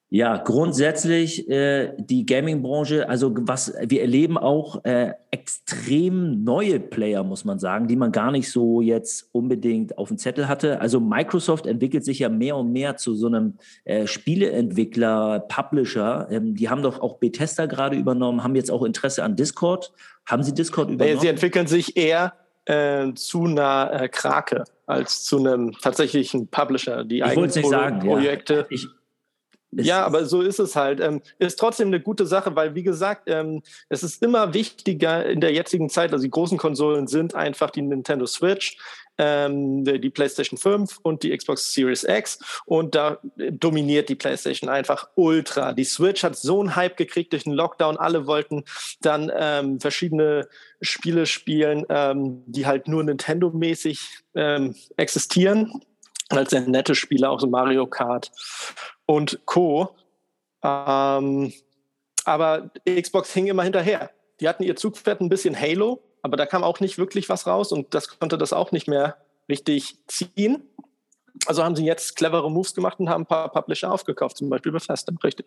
Ja, grundsätzlich äh, die Gaming-Branche, also was wir erleben auch äh, extrem neue Player, muss man sagen, die man gar nicht so jetzt unbedingt auf dem Zettel hatte. Also Microsoft entwickelt sich ja mehr und mehr zu so einem äh, Spieleentwickler, Publisher. Ähm, die haben doch auch Bethesda gerade übernommen, haben jetzt auch Interesse an Discord. Haben Sie Discord übernommen? Sie entwickeln sich eher äh, zu einer äh, Krake als zu einem tatsächlichen Publisher, die eigenen Pro sagen, Projekte. Ja. Ich, ja, aber so ist es halt. Ähm, ist trotzdem eine gute Sache, weil, wie gesagt, ähm, es ist immer wichtiger in der jetzigen Zeit, also die großen Konsolen sind einfach die Nintendo Switch, ähm, die PlayStation 5 und die Xbox Series X und da dominiert die PlayStation einfach ultra. Die Switch hat so einen Hype gekriegt durch den Lockdown. Alle wollten dann ähm, verschiedene Spiele spielen, ähm, die halt nur Nintendo-mäßig ähm, existieren als sehr nette Spiele, auch so Mario Kart und Co. Ähm, aber Xbox hing immer hinterher. Die hatten ihr Zugpferd ein bisschen Halo, aber da kam auch nicht wirklich was raus und das konnte das auch nicht mehr richtig ziehen. Also haben sie jetzt clevere Moves gemacht und haben ein paar Publisher aufgekauft, zum Beispiel Bethesda, richtig.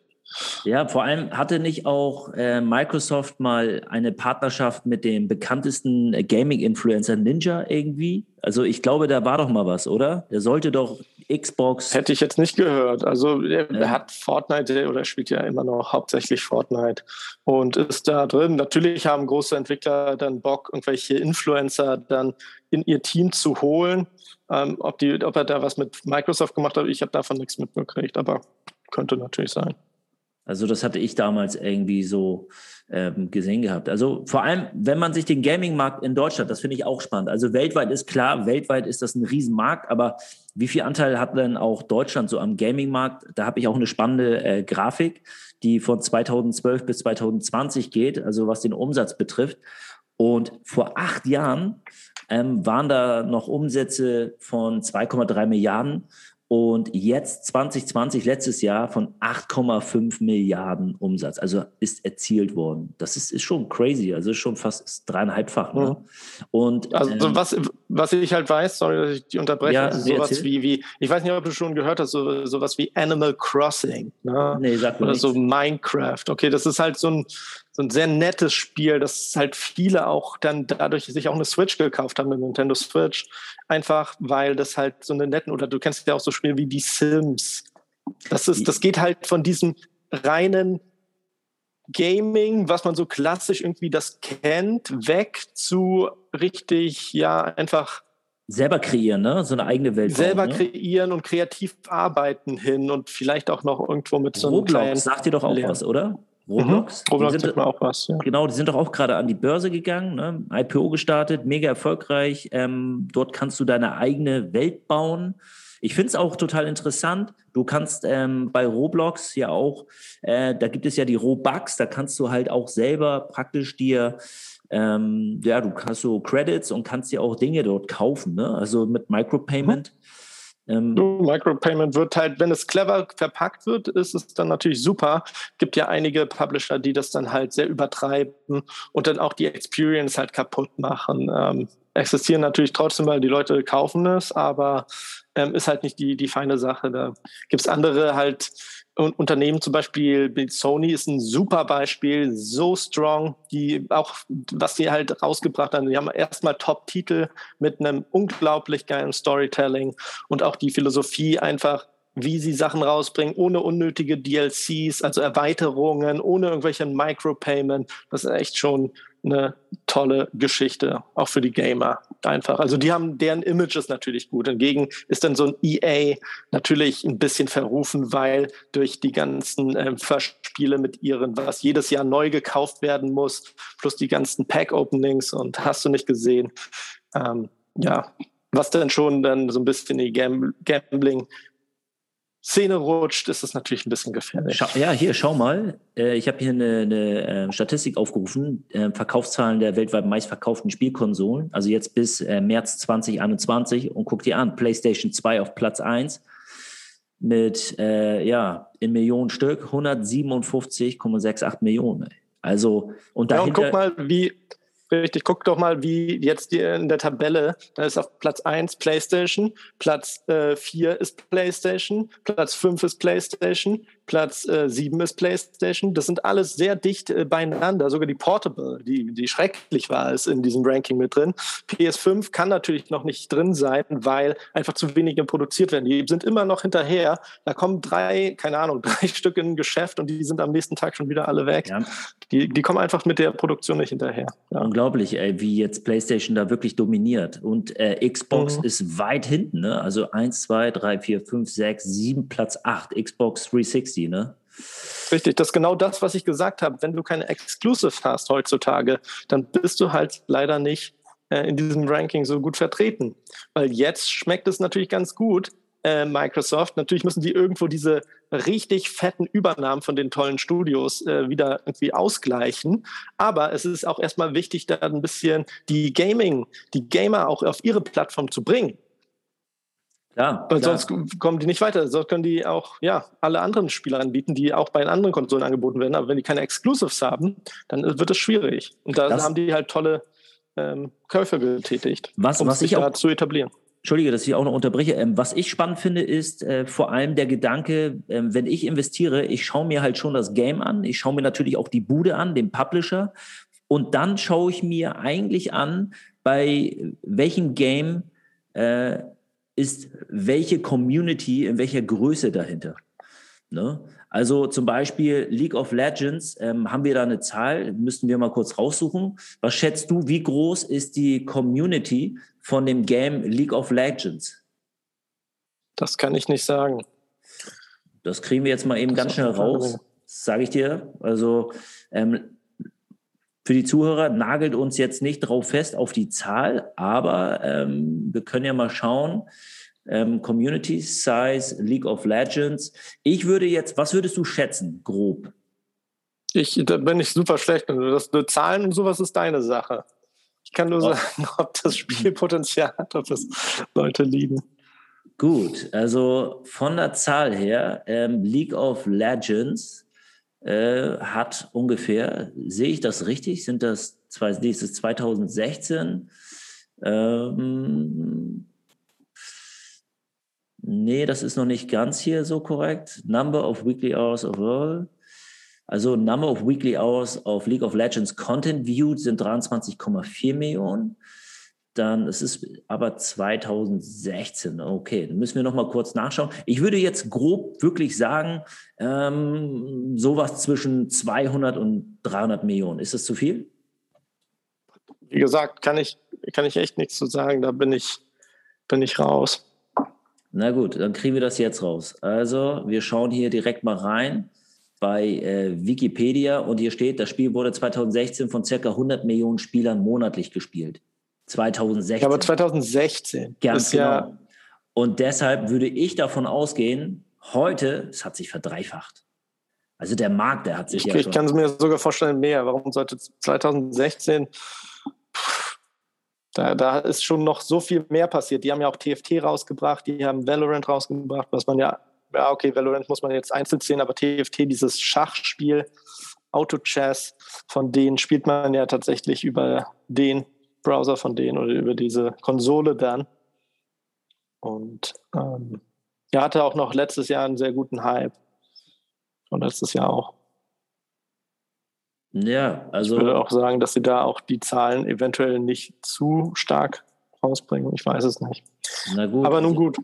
Ja, vor allem hatte nicht auch äh, Microsoft mal eine Partnerschaft mit dem bekanntesten Gaming-Influencer Ninja irgendwie? Also ich glaube, da war doch mal was, oder? Der sollte doch Xbox. Hätte ich jetzt nicht gehört. Also er, ja. hat Fortnite oder spielt ja immer noch hauptsächlich Fortnite und ist da drin. Natürlich haben große Entwickler dann Bock, irgendwelche Influencer dann in ihr Team zu holen. Ähm, ob, die, ob er da was mit Microsoft gemacht hat, ich habe davon nichts mitbekriegt, aber könnte natürlich sein. Also das hatte ich damals irgendwie so ähm, gesehen gehabt. Also vor allem, wenn man sich den Gaming-Markt in Deutschland, das finde ich auch spannend. Also weltweit ist klar, weltweit ist das ein Riesenmarkt, aber wie viel Anteil hat denn auch Deutschland so am Gaming-Markt? Da habe ich auch eine spannende äh, Grafik, die von 2012 bis 2020 geht, also was den Umsatz betrifft. Und vor acht Jahren ähm, waren da noch Umsätze von 2,3 Milliarden und jetzt 2020, letztes Jahr, von 8,5 Milliarden Umsatz. Also ist erzielt worden. Das ist, ist schon crazy. Also ist schon fast dreieinhalbfach. Ne? Mhm. Und, also ähm, was, was ich halt weiß, sorry, dass ich die unterbreche, ja, ist sowas wie, wie, ich weiß nicht, ob du schon gehört hast, so, sowas wie Animal Crossing. Ne? Nee, sag mir Oder nichts. so Minecraft. Okay, das ist halt so ein, so ein sehr nettes Spiel, das halt viele auch dann dadurch sich auch eine Switch gekauft haben, eine Nintendo Switch. Einfach, weil das halt so eine netten, oder du kennst ja auch so Spiele wie die Sims. Das ist, das geht halt von diesem reinen Gaming, was man so klassisch irgendwie das kennt, weg zu richtig, ja, einfach selber kreieren, ne? So eine eigene Welt. Selber bauen, ne? kreieren und kreativ arbeiten hin und vielleicht auch noch irgendwo mit so einem Roblox sagt dir doch auch Lernen. was, oder? Roblox. Mhm. Roblox sind, auch was. Ja. Genau, die sind doch auch gerade an die Börse gegangen, ne? IPO gestartet, mega erfolgreich. Ähm, dort kannst du deine eigene Welt bauen. Ich finde es auch total interessant. Du kannst ähm, bei Roblox ja auch, äh, da gibt es ja die Robux, da kannst du halt auch selber praktisch dir ähm, ja, du hast so Credits und kannst dir auch Dinge dort kaufen, ne? Also mit Micropayment. Mhm. Ähm, Micropayment wird halt, wenn es clever verpackt wird, ist es dann natürlich super. Gibt ja einige Publisher, die das dann halt sehr übertreiben und dann auch die Experience halt kaputt machen. Ähm, existieren natürlich trotzdem, weil die Leute kaufen es, aber ähm, ist halt nicht die, die feine Sache. Da gibt es andere halt Unternehmen, zum Beispiel Sony ist ein super Beispiel, so strong, die auch, was sie halt rausgebracht haben, die haben erstmal Top-Titel mit einem unglaublich geilen Storytelling und auch die Philosophie einfach, wie sie Sachen rausbringen, ohne unnötige DLCs, also Erweiterungen, ohne irgendwelchen Micropayment. Das ist echt schon eine tolle Geschichte, auch für die Gamer einfach. Also die haben, deren Image ist natürlich gut. Hingegen ist dann so ein EA natürlich ein bisschen verrufen, weil durch die ganzen äh, Verspiele mit ihren, was jedes Jahr neu gekauft werden muss, plus die ganzen Pack-Openings und hast du nicht gesehen, ähm, ja, was dann schon dann so ein bisschen die Gambling Szene rutscht, ist es natürlich ein bisschen gefährlich. Schau, ja, hier, schau mal. Äh, ich habe hier eine, eine äh, Statistik aufgerufen. Äh, Verkaufszahlen der weltweit meistverkauften Spielkonsolen. Also jetzt bis äh, März 2021. Und guck dir an, PlayStation 2 auf Platz 1 mit, äh, ja, in Millionen Stück, 157,68 Millionen. Also, und dahinter... Ja, und guck mal, wie, Richtig, guck doch mal, wie jetzt in der Tabelle, da ist auf Platz 1 PlayStation, Platz äh, 4 ist PlayStation, Platz 5 ist PlayStation, Platz äh, 7 ist PlayStation. Das sind alles sehr dicht äh, beieinander. Sogar die Portable, die, die schrecklich war, ist in diesem Ranking mit drin. PS5 kann natürlich noch nicht drin sein, weil einfach zu wenige produziert werden. Die sind immer noch hinterher. Da kommen drei, keine Ahnung, <laughs> drei Stück in ein Geschäft und die sind am nächsten Tag schon wieder alle weg. Ja. Die, die kommen einfach mit der Produktion nicht hinterher. Ja. Unglaublich, ey, wie jetzt PlayStation da wirklich dominiert. Und äh, Xbox mhm. ist weit hinten. Ne? Also 1, 2, 3, 4, 5, 6, 7, Platz 8. Xbox 360 60, ne? Richtig, das ist genau das, was ich gesagt habe. Wenn du keine Exclusive hast heutzutage, dann bist du halt leider nicht äh, in diesem Ranking so gut vertreten. Weil jetzt schmeckt es natürlich ganz gut, äh, Microsoft. Natürlich müssen die irgendwo diese richtig fetten Übernahmen von den tollen Studios äh, wieder irgendwie ausgleichen. Aber es ist auch erstmal wichtig, da ein bisschen die Gaming, die Gamer auch auf ihre Plattform zu bringen. Ja, Weil klar. sonst kommen die nicht weiter. Sonst können die auch ja, alle anderen Spiele anbieten, die auch bei anderen Konsolen angeboten werden. Aber wenn die keine Exclusives haben, dann wird es schwierig. Und da das haben die halt tolle ähm, Käufe getätigt, was, um was sich da zu etablieren. Entschuldige, dass ich auch noch unterbreche. Ähm, was ich spannend finde, ist äh, vor allem der Gedanke, äh, wenn ich investiere, ich schaue mir halt schon das Game an, ich schaue mir natürlich auch die Bude an, den Publisher, und dann schaue ich mir eigentlich an, bei welchem Game äh, ist, welche Community in welcher Größe dahinter. Ne? Also zum Beispiel League of Legends, ähm, haben wir da eine Zahl, müssten wir mal kurz raussuchen. Was schätzt du, wie groß ist die Community von dem Game League of Legends? Das kann ich nicht sagen. Das kriegen wir jetzt mal eben das ganz schnell raus, sage ich dir. Also ähm, für die Zuhörer nagelt uns jetzt nicht drauf fest auf die Zahl, aber ähm, wir können ja mal schauen. Ähm, Community Size, League of Legends. Ich würde jetzt, was würdest du schätzen, grob? Ich, da bin ich super schlecht. Das, das Zahlen und sowas ist deine Sache. Ich kann nur sagen, <laughs> ob das Spielpotenzial hat, ob das Leute lieben. Gut, also von der Zahl her, ähm, League of Legends äh, hat ungefähr, sehe ich das richtig? Sind das, zwei, nee, ist 2016? Ähm, nee, das ist noch nicht ganz hier so korrekt. Number of Weekly Hours overall. Also Number of Weekly Hours auf League of Legends Content Viewed sind 23,4 Millionen. Dann, es ist aber 2016. Okay, dann müssen wir noch mal kurz nachschauen. Ich würde jetzt grob wirklich sagen, ähm, sowas zwischen 200 und 300 Millionen. Ist das zu viel? Wie gesagt, kann ich, kann ich echt nichts zu sagen. Da bin ich, bin ich raus. Na gut, dann kriegen wir das jetzt raus. Also, wir schauen hier direkt mal rein bei äh, Wikipedia und hier steht, das Spiel wurde 2016 von circa 100 Millionen Spielern monatlich gespielt. 2016. Ja, aber 2016. Ganz genau. Ja und deshalb würde ich davon ausgehen, heute, es hat sich verdreifacht. Also der Markt, der hat sich ich, ja. Ich kann es mir sogar vorstellen, mehr. Warum sollte 2016 da, da ist schon noch so viel mehr passiert. Die haben ja auch TFT rausgebracht, die haben Valorant rausgebracht, was man ja, ja, okay, Valorant muss man jetzt einzeln sehen, aber TFT, dieses Schachspiel, Auto-Chess, von denen spielt man ja tatsächlich über den Browser von denen oder über diese Konsole dann. Und ähm, er hatte auch noch letztes Jahr einen sehr guten Hype. Und letztes Jahr auch. Ja, also. Ich würde auch sagen, dass sie da auch die Zahlen eventuell nicht zu stark rausbringen. Ich weiß es nicht. Na gut. Aber nun gut.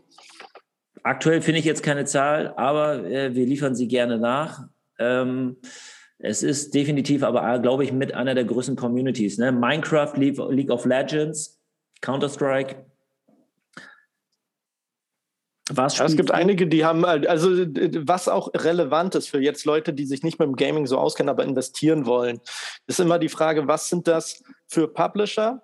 Aktuell finde ich jetzt keine Zahl, aber äh, wir liefern sie gerne nach. Ähm, es ist definitiv aber, glaube ich, mit einer der größten Communities. Ne? Minecraft, League of Legends, Counter-Strike. Was ja, es gibt einige, die haben, also was auch relevant ist für jetzt Leute, die sich nicht mit dem Gaming so auskennen, aber investieren wollen, ist immer die Frage, was sind das für Publisher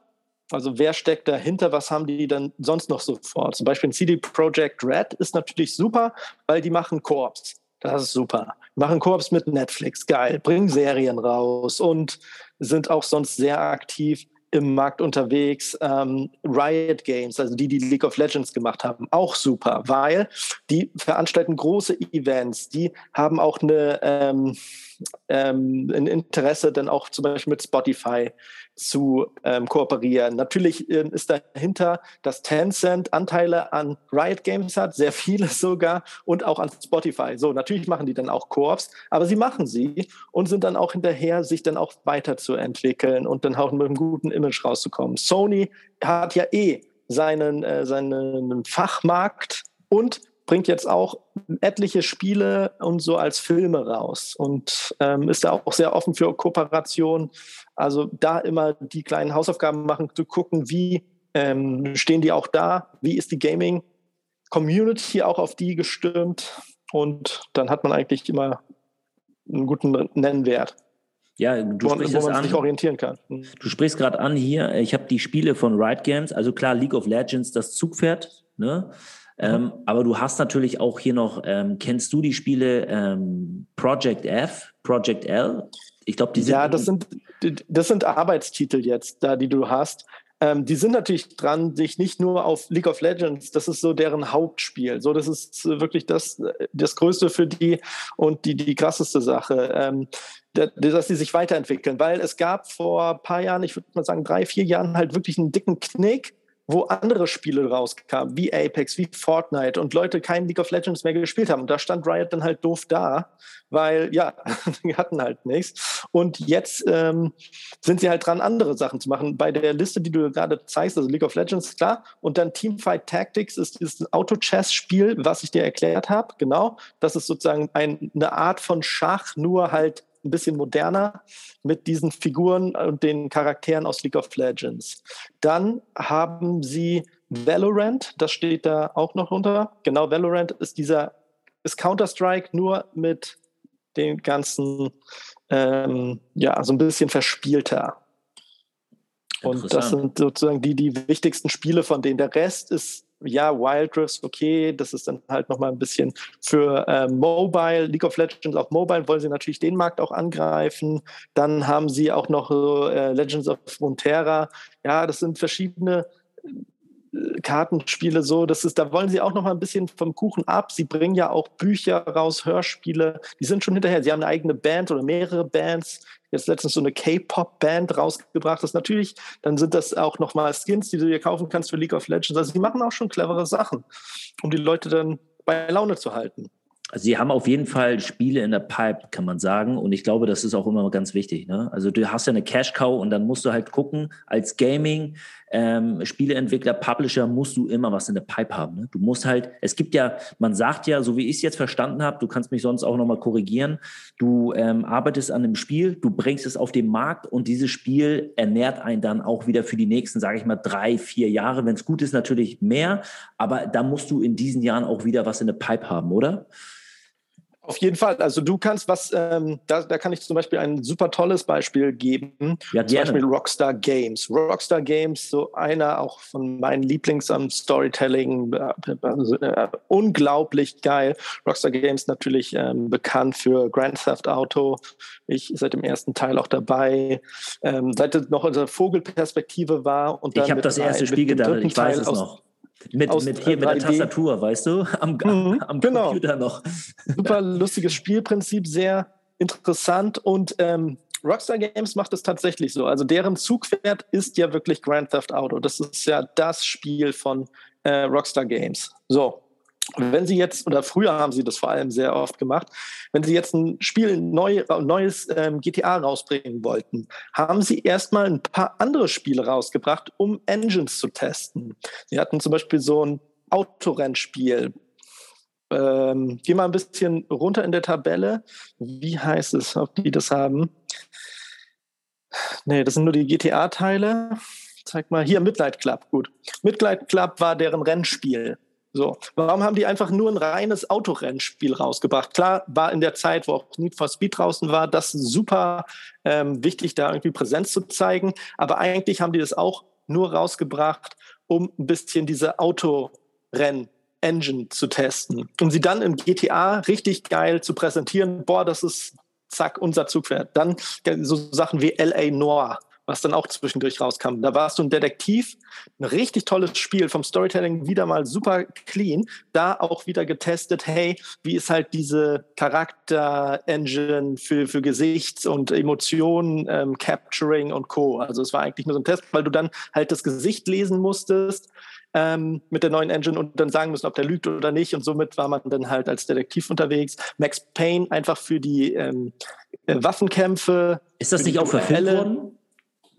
Also wer steckt dahinter? Was haben die dann sonst noch so vor? Zum Beispiel ein CD Projekt Red ist natürlich super, weil die machen Koops. Das ist super. Die machen Koops mit Netflix, geil, bringen Serien raus und sind auch sonst sehr aktiv im Markt unterwegs. Ähm, Riot Games, also die, die League of Legends gemacht haben, auch super, weil die veranstalten große Events. Die haben auch eine, ähm, ähm, ein Interesse dann auch zum Beispiel mit Spotify zu ähm, kooperieren. Natürlich äh, ist dahinter, dass Tencent Anteile an Riot Games hat, sehr viele <laughs> sogar, und auch an Spotify. So, natürlich machen die dann auch Koops, aber sie machen sie und sind dann auch hinterher, sich dann auch weiterzuentwickeln und dann auch mit einem guten Image rauszukommen. Sony hat ja eh seinen, äh, seinen Fachmarkt und bringt jetzt auch etliche Spiele und so als Filme raus und ähm, ist da auch sehr offen für Kooperation. Also da immer die kleinen Hausaufgaben machen, zu gucken, wie ähm, stehen die auch da, wie ist die Gaming-Community auch auf die gestimmt und dann hat man eigentlich immer einen guten Nennwert. Ja, du wo, sprichst wo man an. sich orientieren kann. Hm. Du sprichst gerade an hier, ich habe die Spiele von Riot Games, also klar, League of Legends, das Zugpferd, ne? Ähm, aber du hast natürlich auch hier noch, ähm, kennst du die Spiele ähm, Project F, Project L? Ich glaube, die sind. Ja, das sind, das sind Arbeitstitel jetzt, da die du hast. Ähm, die sind natürlich dran, sich nicht nur auf League of Legends, das ist so deren Hauptspiel. So, das ist wirklich das, das Größte für die und die, die krasseste Sache. Ähm, dass sie sich weiterentwickeln, weil es gab vor ein paar Jahren, ich würde mal sagen drei, vier Jahren halt wirklich einen dicken Knick, wo andere Spiele rauskamen, wie Apex, wie Fortnite und Leute kein League of Legends mehr gespielt haben. Und da stand Riot dann halt doof da, weil ja, <laughs> die hatten halt nichts. Und jetzt ähm, sind sie halt dran, andere Sachen zu machen. Bei der Liste, die du gerade zeigst, also League of Legends, klar. Und dann Teamfight Tactics ist, ein Auto-Chess-Spiel, was ich dir erklärt habe. Genau. Das ist sozusagen ein, eine Art von Schach, nur halt ein bisschen moderner mit diesen Figuren und den Charakteren aus League of Legends. Dann haben sie Valorant, das steht da auch noch runter. Genau, Valorant ist dieser, ist Counter-Strike nur mit den ganzen, ähm, ja, so ein bisschen verspielter. Und das sind sozusagen die, die wichtigsten Spiele von denen. Der Rest ist ja, Wild Rifts, okay, das ist dann halt nochmal ein bisschen für äh, Mobile, League of Legends auf Mobile wollen sie natürlich den Markt auch angreifen. Dann haben sie auch noch äh, Legends of Montera. Ja, das sind verschiedene äh, Kartenspiele so, das ist, da wollen sie auch noch mal ein bisschen vom Kuchen ab. Sie bringen ja auch Bücher raus, Hörspiele, die sind schon hinterher. Sie haben eine eigene Band oder mehrere Bands, jetzt letztens so eine K-Pop-Band rausgebracht hast. Natürlich, dann sind das auch nochmal Skins, die du dir kaufen kannst für League of Legends. Also die machen auch schon clevere Sachen, um die Leute dann bei Laune zu halten. Also sie haben auf jeden Fall Spiele in der Pipe, kann man sagen. Und ich glaube, das ist auch immer ganz wichtig. Ne? Also du hast ja eine Cash-Cow und dann musst du halt gucken, als Gaming, ähm, Spieleentwickler, Publisher musst du immer was in der Pipe haben. Ne? Du musst halt, es gibt ja, man sagt ja, so wie ich es jetzt verstanden habe, du kannst mich sonst auch nochmal korrigieren, du ähm, arbeitest an einem Spiel, du bringst es auf den Markt und dieses Spiel ernährt einen dann auch wieder für die nächsten, sage ich mal, drei, vier Jahre. Wenn es gut ist, natürlich mehr, aber da musst du in diesen Jahren auch wieder was in der Pipe haben, oder? Auf jeden Fall. Also du kannst was, ähm, da, da kann ich zum Beispiel ein super tolles Beispiel geben. Ja, zum Beispiel Rockstar Games. Rockstar Games, so einer auch von meinen Lieblings am Storytelling, äh, äh, unglaublich geil. Rockstar Games natürlich ähm, bekannt für Grand Theft Auto. Ich seit dem ersten Teil auch dabei. Ähm, seit es noch unsere Vogelperspektive war. Und dann ich habe das erste Spiel gedacht, ich weiß es noch. Mit, mit hier mit der Tastatur, weißt du? <laughs> Am, mhm, am genau. Computer noch. <laughs> Super lustiges Spielprinzip, sehr interessant und ähm, Rockstar Games macht es tatsächlich so. Also deren Zugpferd ist ja wirklich Grand Theft Auto. Das ist ja das Spiel von äh, Rockstar Games. So, wenn Sie jetzt, oder früher haben Sie das vor allem sehr oft gemacht, wenn Sie jetzt ein Spiel, neu, neues ähm, GTA rausbringen wollten, haben Sie erstmal ein paar andere Spiele rausgebracht, um Engines zu testen. Sie hatten zum Beispiel so ein Autorennspiel. Ähm, geh mal ein bisschen runter in der Tabelle. Wie heißt es, ob die das haben? Nee, das sind nur die GTA-Teile. Zeig mal, hier Midnight Club, gut. Midnight Club war deren Rennspiel. So, warum haben die einfach nur ein reines Autorennspiel rausgebracht? Klar, war in der Zeit, wo auch Need for Speed draußen war, das super ähm, wichtig, da irgendwie Präsenz zu zeigen. Aber eigentlich haben die das auch nur rausgebracht, um ein bisschen diese Autorennen-Engine zu testen, um sie dann im GTA richtig geil zu präsentieren. Boah, das ist zack, unser Zugpferd. Dann so Sachen wie LA Noir was dann auch zwischendurch rauskam. Da warst du ein Detektiv, ein richtig tolles Spiel, vom Storytelling wieder mal super clean. Da auch wieder getestet, hey, wie ist halt diese Charakter-Engine für, für Gesichts- und Emotionen, ähm, Capturing und Co. Also es war eigentlich nur so ein Test, weil du dann halt das Gesicht lesen musstest ähm, mit der neuen Engine und dann sagen müssen, ob der lügt oder nicht. Und somit war man dann halt als Detektiv unterwegs. Max Payne einfach für die ähm, äh, Waffenkämpfe. Ist das nicht auch verfilmt worden?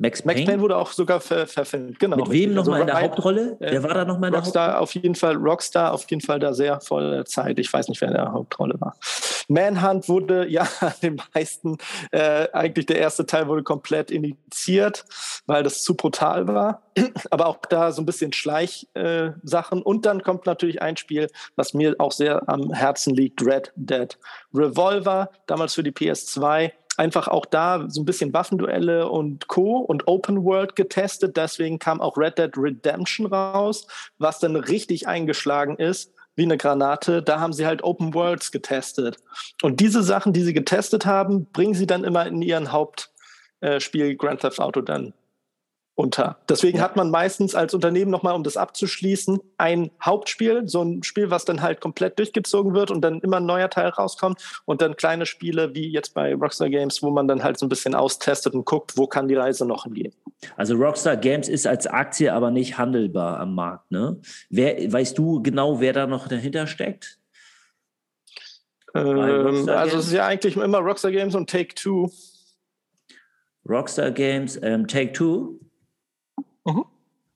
Max Payne? Max Payne wurde auch sogar ver verfilmt, genau. Mit wem nochmal also in der Hauptrolle? Wer war da nochmal in der Rockstar Hauptrolle? auf jeden Fall, Rockstar auf jeden Fall da sehr voll Zeit. Ich weiß nicht, wer in der Hauptrolle war. Manhunt wurde <laughs> ja den meisten, äh, eigentlich der erste Teil wurde komplett initiiert, weil das zu brutal war. <clears throat> Aber auch da so ein bisschen Schleichsachen. Äh, Und dann kommt natürlich ein Spiel, was mir auch sehr am Herzen liegt, Red Dead Revolver, damals für die PS2 einfach auch da so ein bisschen Waffenduelle und Co. und Open World getestet. Deswegen kam auch Red Dead Redemption raus, was dann richtig eingeschlagen ist wie eine Granate. Da haben sie halt Open Worlds getestet. Und diese Sachen, die sie getestet haben, bringen sie dann immer in ihren Hauptspiel Grand Theft Auto dann unter. Deswegen hat man meistens als Unternehmen nochmal, um das abzuschließen, ein Hauptspiel, so ein Spiel, was dann halt komplett durchgezogen wird und dann immer ein neuer Teil rauskommt und dann kleine Spiele wie jetzt bei Rockstar Games, wo man dann halt so ein bisschen austestet und guckt, wo kann die Reise noch hingehen. Also Rockstar Games ist als Aktie aber nicht handelbar am Markt, ne? Wer, weißt du genau, wer da noch dahinter steckt? Ähm, also es ist ja eigentlich immer Rockstar Games und Take Two. Rockstar Games, ähm, Take Two? Mhm.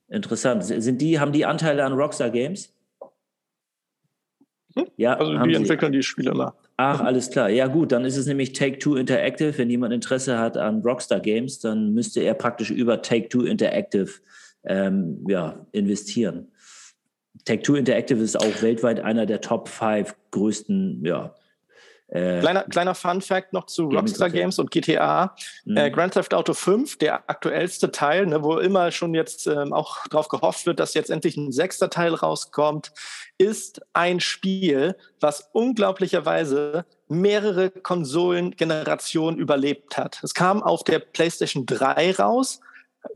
Interessant. Sind die, haben die Anteile an Rockstar Games? Mhm. Ja, also die entwickeln die Spiele immer. Ach, alles klar. Ja, gut, dann ist es nämlich Take-Two Interactive. Wenn jemand Interesse hat an Rockstar Games, dann müsste er praktisch über Take-Two Interactive ähm, ja, investieren. Take-Two Interactive ist auch weltweit einer der Top 5 größten ja, äh, kleiner, kleiner Fun Fact noch zu Rockstar Games und GTA. Mhm. Äh, Grand Theft Auto 5, der aktuellste Teil, ne, wo immer schon jetzt ähm, auch darauf gehofft wird, dass jetzt endlich ein sechster Teil rauskommt, ist ein Spiel, was unglaublicherweise mehrere Konsolengenerationen überlebt hat. Es kam auf der PlayStation 3 raus,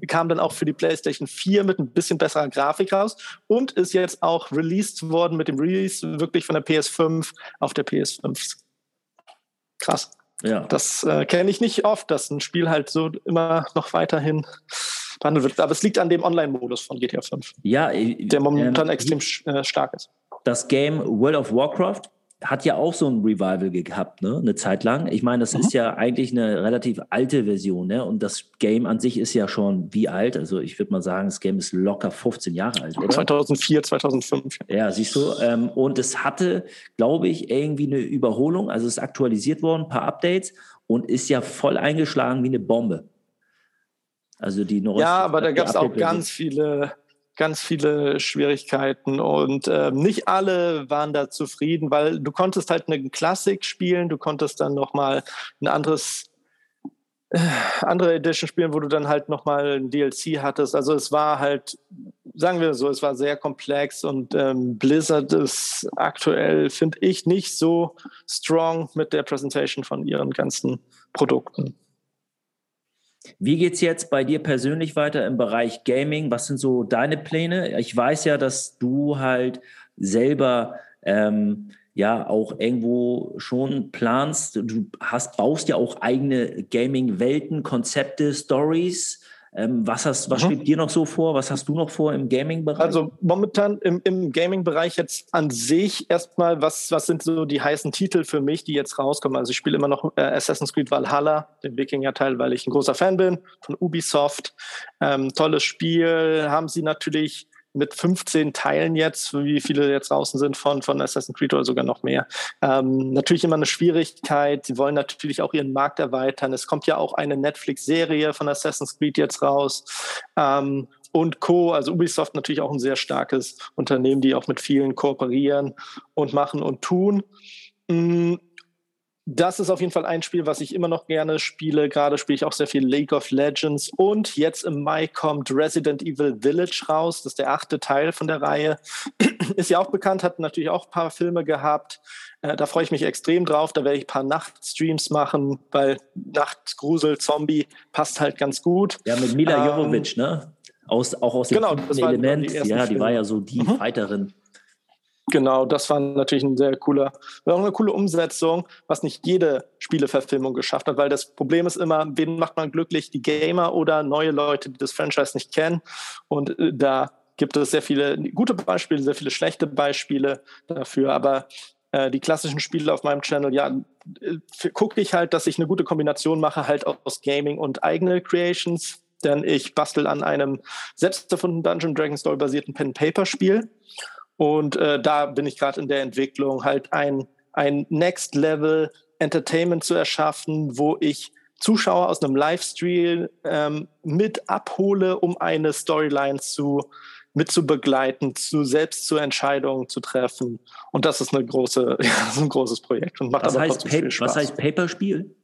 kam dann auch für die PlayStation 4 mit ein bisschen besserer Grafik raus und ist jetzt auch released worden mit dem Release wirklich von der PS5 auf der PS5. Krass. Ja. Das äh, kenne ich nicht oft, dass ein Spiel halt so immer noch weiterhin behandelt wird. Aber es liegt an dem Online-Modus von GTA 5. Ja, der momentan ähm, extrem äh, stark ist. Das Game World of Warcraft hat ja auch so ein Revival gehabt, ne? Eine Zeit lang. Ich meine, das mhm. ist ja eigentlich eine relativ alte Version, ne? Und das Game an sich ist ja schon wie alt? Also ich würde mal sagen, das Game ist locker 15 Jahre alt, oder? 2004, 2005. Ja, siehst du. Ähm, und es hatte, glaube ich, irgendwie eine Überholung. Also es ist aktualisiert worden, ein paar Updates und ist ja voll eingeschlagen wie eine Bombe. Also die Ja, aber da gab es auch ganz viele ganz viele Schwierigkeiten und äh, nicht alle waren da zufrieden, weil du konntest halt eine Klassik spielen, du konntest dann noch mal ein anderes äh, andere Edition spielen, wo du dann halt noch mal ein DLC hattest. Also es war halt, sagen wir so, es war sehr komplex und ähm, Blizzard ist aktuell, finde ich, nicht so strong mit der Präsentation von ihren ganzen Produkten. Wie geht es jetzt bei dir persönlich weiter im Bereich Gaming? Was sind so deine Pläne? Ich weiß ja, dass du halt selber ähm, ja auch irgendwo schon planst. Du hast, baust ja auch eigene Gaming-Welten, Konzepte, Stories. Ähm, was hast, was mhm. schwebt dir noch so vor? Was hast du noch vor im Gaming-Bereich? Also momentan im, im Gaming-Bereich jetzt an sich erstmal, was, was sind so die heißen Titel für mich, die jetzt rauskommen? Also ich spiele immer noch äh, Assassin's Creed Valhalla, den Wikinger-Teil, weil ich ein großer Fan bin von Ubisoft. Ähm, tolles Spiel, haben sie natürlich mit 15 Teilen jetzt, wie viele jetzt draußen sind von, von Assassin's Creed oder sogar noch mehr. Ähm, natürlich immer eine Schwierigkeit. Sie wollen natürlich auch ihren Markt erweitern. Es kommt ja auch eine Netflix-Serie von Assassin's Creed jetzt raus. Ähm, und Co. Also Ubisoft natürlich auch ein sehr starkes Unternehmen, die auch mit vielen kooperieren und machen und tun. Mm, das ist auf jeden Fall ein Spiel, was ich immer noch gerne spiele. Gerade spiele ich auch sehr viel League of Legends. Und jetzt im Mai kommt Resident Evil Village raus. Das ist der achte Teil von der Reihe. <clears throat> ist ja auch bekannt, hat natürlich auch ein paar Filme gehabt. Äh, da freue ich mich extrem drauf. Da werde ich ein paar Nachtstreams machen, weil Nachtgrusel, Zombie passt halt ganz gut. Ja, mit Mila ähm, Jovovich, ne? Aus, auch aus dem genau, Element. Die ja, die war ja so die mhm. Fighterin. Genau, das war natürlich ein sehr cooler, auch eine coole Umsetzung, was nicht jede Spieleverfilmung geschafft hat, weil das Problem ist immer, wen macht man glücklich, die Gamer oder neue Leute, die das Franchise nicht kennen. Und äh, da gibt es sehr viele gute Beispiele, sehr viele schlechte Beispiele dafür. Aber äh, die klassischen Spiele auf meinem Channel, ja, äh, gucke ich halt, dass ich eine gute Kombination mache, halt aus Gaming und eigene Creations. Denn ich bastel an einem selbst erfundenen Dungeon Dragon Story basierten Pen-Paper-Spiel. Und äh, da bin ich gerade in der Entwicklung, halt ein, ein Next Level Entertainment zu erschaffen, wo ich Zuschauer aus einem Livestream ähm, mit abhole, um eine Storyline zu mit zu begleiten, zu selbst zu Entscheidungen zu treffen. Und das ist eine große, <laughs> ja, ist ein großes Projekt und macht was aber heißt viel Spaß. Was heißt Paperspiel?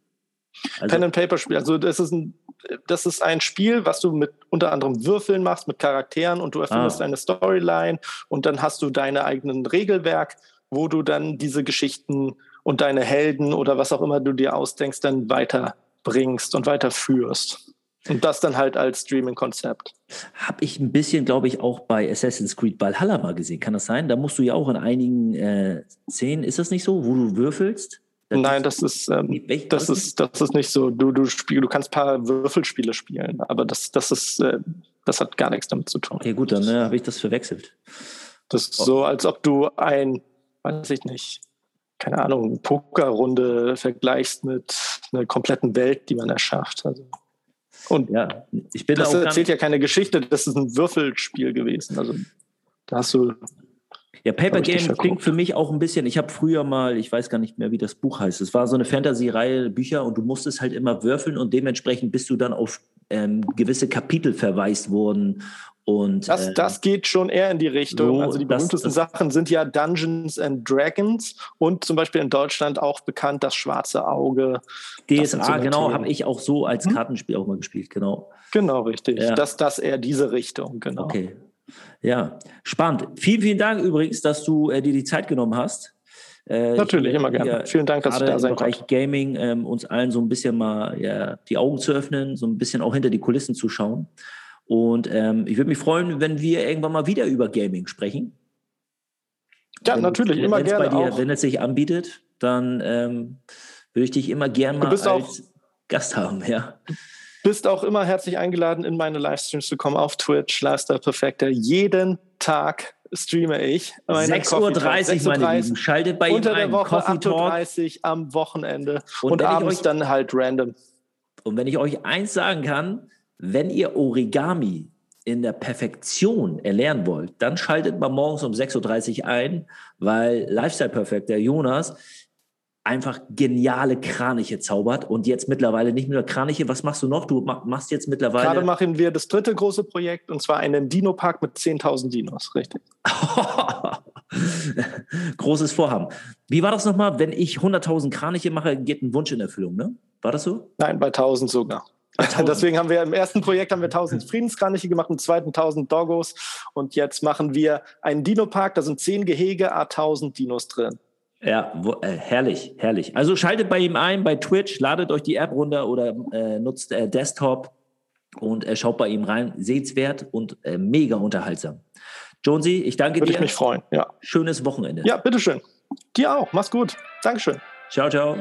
Also Pen and Paper Spiel. Also das ist ein das ist ein Spiel, was du mit unter anderem Würfeln machst, mit Charakteren und du erfindest ah. eine Storyline und dann hast du deine eigenen Regelwerk, wo du dann diese Geschichten und deine Helden oder was auch immer du dir ausdenkst, dann weiterbringst und weiterführst. Und das dann halt als Streaming-Konzept. Habe ich ein bisschen, glaube ich, auch bei Assassin's Creed Valhalla mal gesehen. Kann das sein? Da musst du ja auch in einigen äh, Szenen, ist das nicht so, wo du würfelst? Nein, das ist, ähm, das ist, das ist nicht so. Du, du, spiel, du kannst ein paar Würfelspiele spielen, aber das, das ist, äh, das hat gar nichts damit zu tun. Okay, gut, dann äh, habe ich das verwechselt. Das ist so, als ob du ein, weiß ich nicht, keine Ahnung, Pokerrunde vergleichst mit einer kompletten Welt, die man erschafft. Also. Und ja, ich bin das erzählt ja keine Geschichte, das ist ein Würfelspiel gewesen. Also da hast du ja, Paper Game klingt für mich auch ein bisschen, ich habe früher mal, ich weiß gar nicht mehr, wie das Buch heißt, es war so eine Fantasy-Reihe Bücher und du musstest halt immer würfeln und dementsprechend bist du dann auf ähm, gewisse Kapitel verweist worden. Und, das, äh, das geht schon eher in die Richtung. So, also die berühmtesten das, das, Sachen sind ja Dungeons and Dragons und zum Beispiel in Deutschland auch bekannt das Schwarze Auge. DSA, so genau, habe ich auch so als hm? Kartenspiel auch mal gespielt, genau. Genau, richtig. Ja. Das, das eher diese Richtung, genau. Okay, ja, spannend. Vielen, vielen Dank übrigens, dass du äh, dir die Zeit genommen hast. Äh, Natürlich, immer gerne. Vielen Dank, dass du da sein im Bereich. Gaming ähm, uns allen so ein bisschen mal ja, die Augen zu öffnen, so ein bisschen auch hinter die Kulissen zu schauen. Und ähm, ich würde mich freuen, wenn wir irgendwann mal wieder über Gaming sprechen. Ja, wenn, natürlich, immer gerne. Dir, wenn es sich anbietet, dann ähm, würde ich dich immer gern mal als Gast haben, ja bist auch immer herzlich eingeladen, in meine Livestreams zu kommen auf Twitch, Lifestyle Perfecter. Jeden Tag streame ich. 6.30 Uhr, meine Lieben. Schaltet bei Unter ihm der Woche 8.30 Uhr am Wochenende und, und abends euch, dann halt random. Und wenn ich euch eins sagen kann, wenn ihr Origami in der Perfektion erlernen wollt, dann schaltet mal morgens um 6.30 Uhr ein, weil Lifestyle Perfect, der Jonas, einfach geniale Kraniche zaubert und jetzt mittlerweile nicht nur Kraniche. Was machst du noch? Du machst jetzt mittlerweile. Gerade machen wir das dritte große Projekt und zwar einen Dino-Park mit 10.000 Dinos, richtig. <laughs> Großes Vorhaben. Wie war das nochmal? Wenn ich 100.000 Kraniche mache, geht ein Wunsch in Erfüllung, ne? War das so? Nein, bei 1.000 sogar. <laughs> Deswegen haben wir im ersten Projekt haben wir 1000 Friedenskraniche gemacht, im zweiten 1000 Doggos und jetzt machen wir einen Dino-Park, da sind 10 Gehege, a 1000 Dinos drin. Ja, wo, äh, herrlich, herrlich. Also schaltet bei ihm ein bei Twitch, ladet euch die App runter oder äh, nutzt äh, Desktop und äh, schaut bei ihm rein. Sehenswert und äh, mega unterhaltsam. Jonesy, ich danke Würde dir. Würde ich mich freuen, ja. Schönes Wochenende. Ja, bitteschön. Dir auch. Mach's gut. Dankeschön. Ciao, ciao.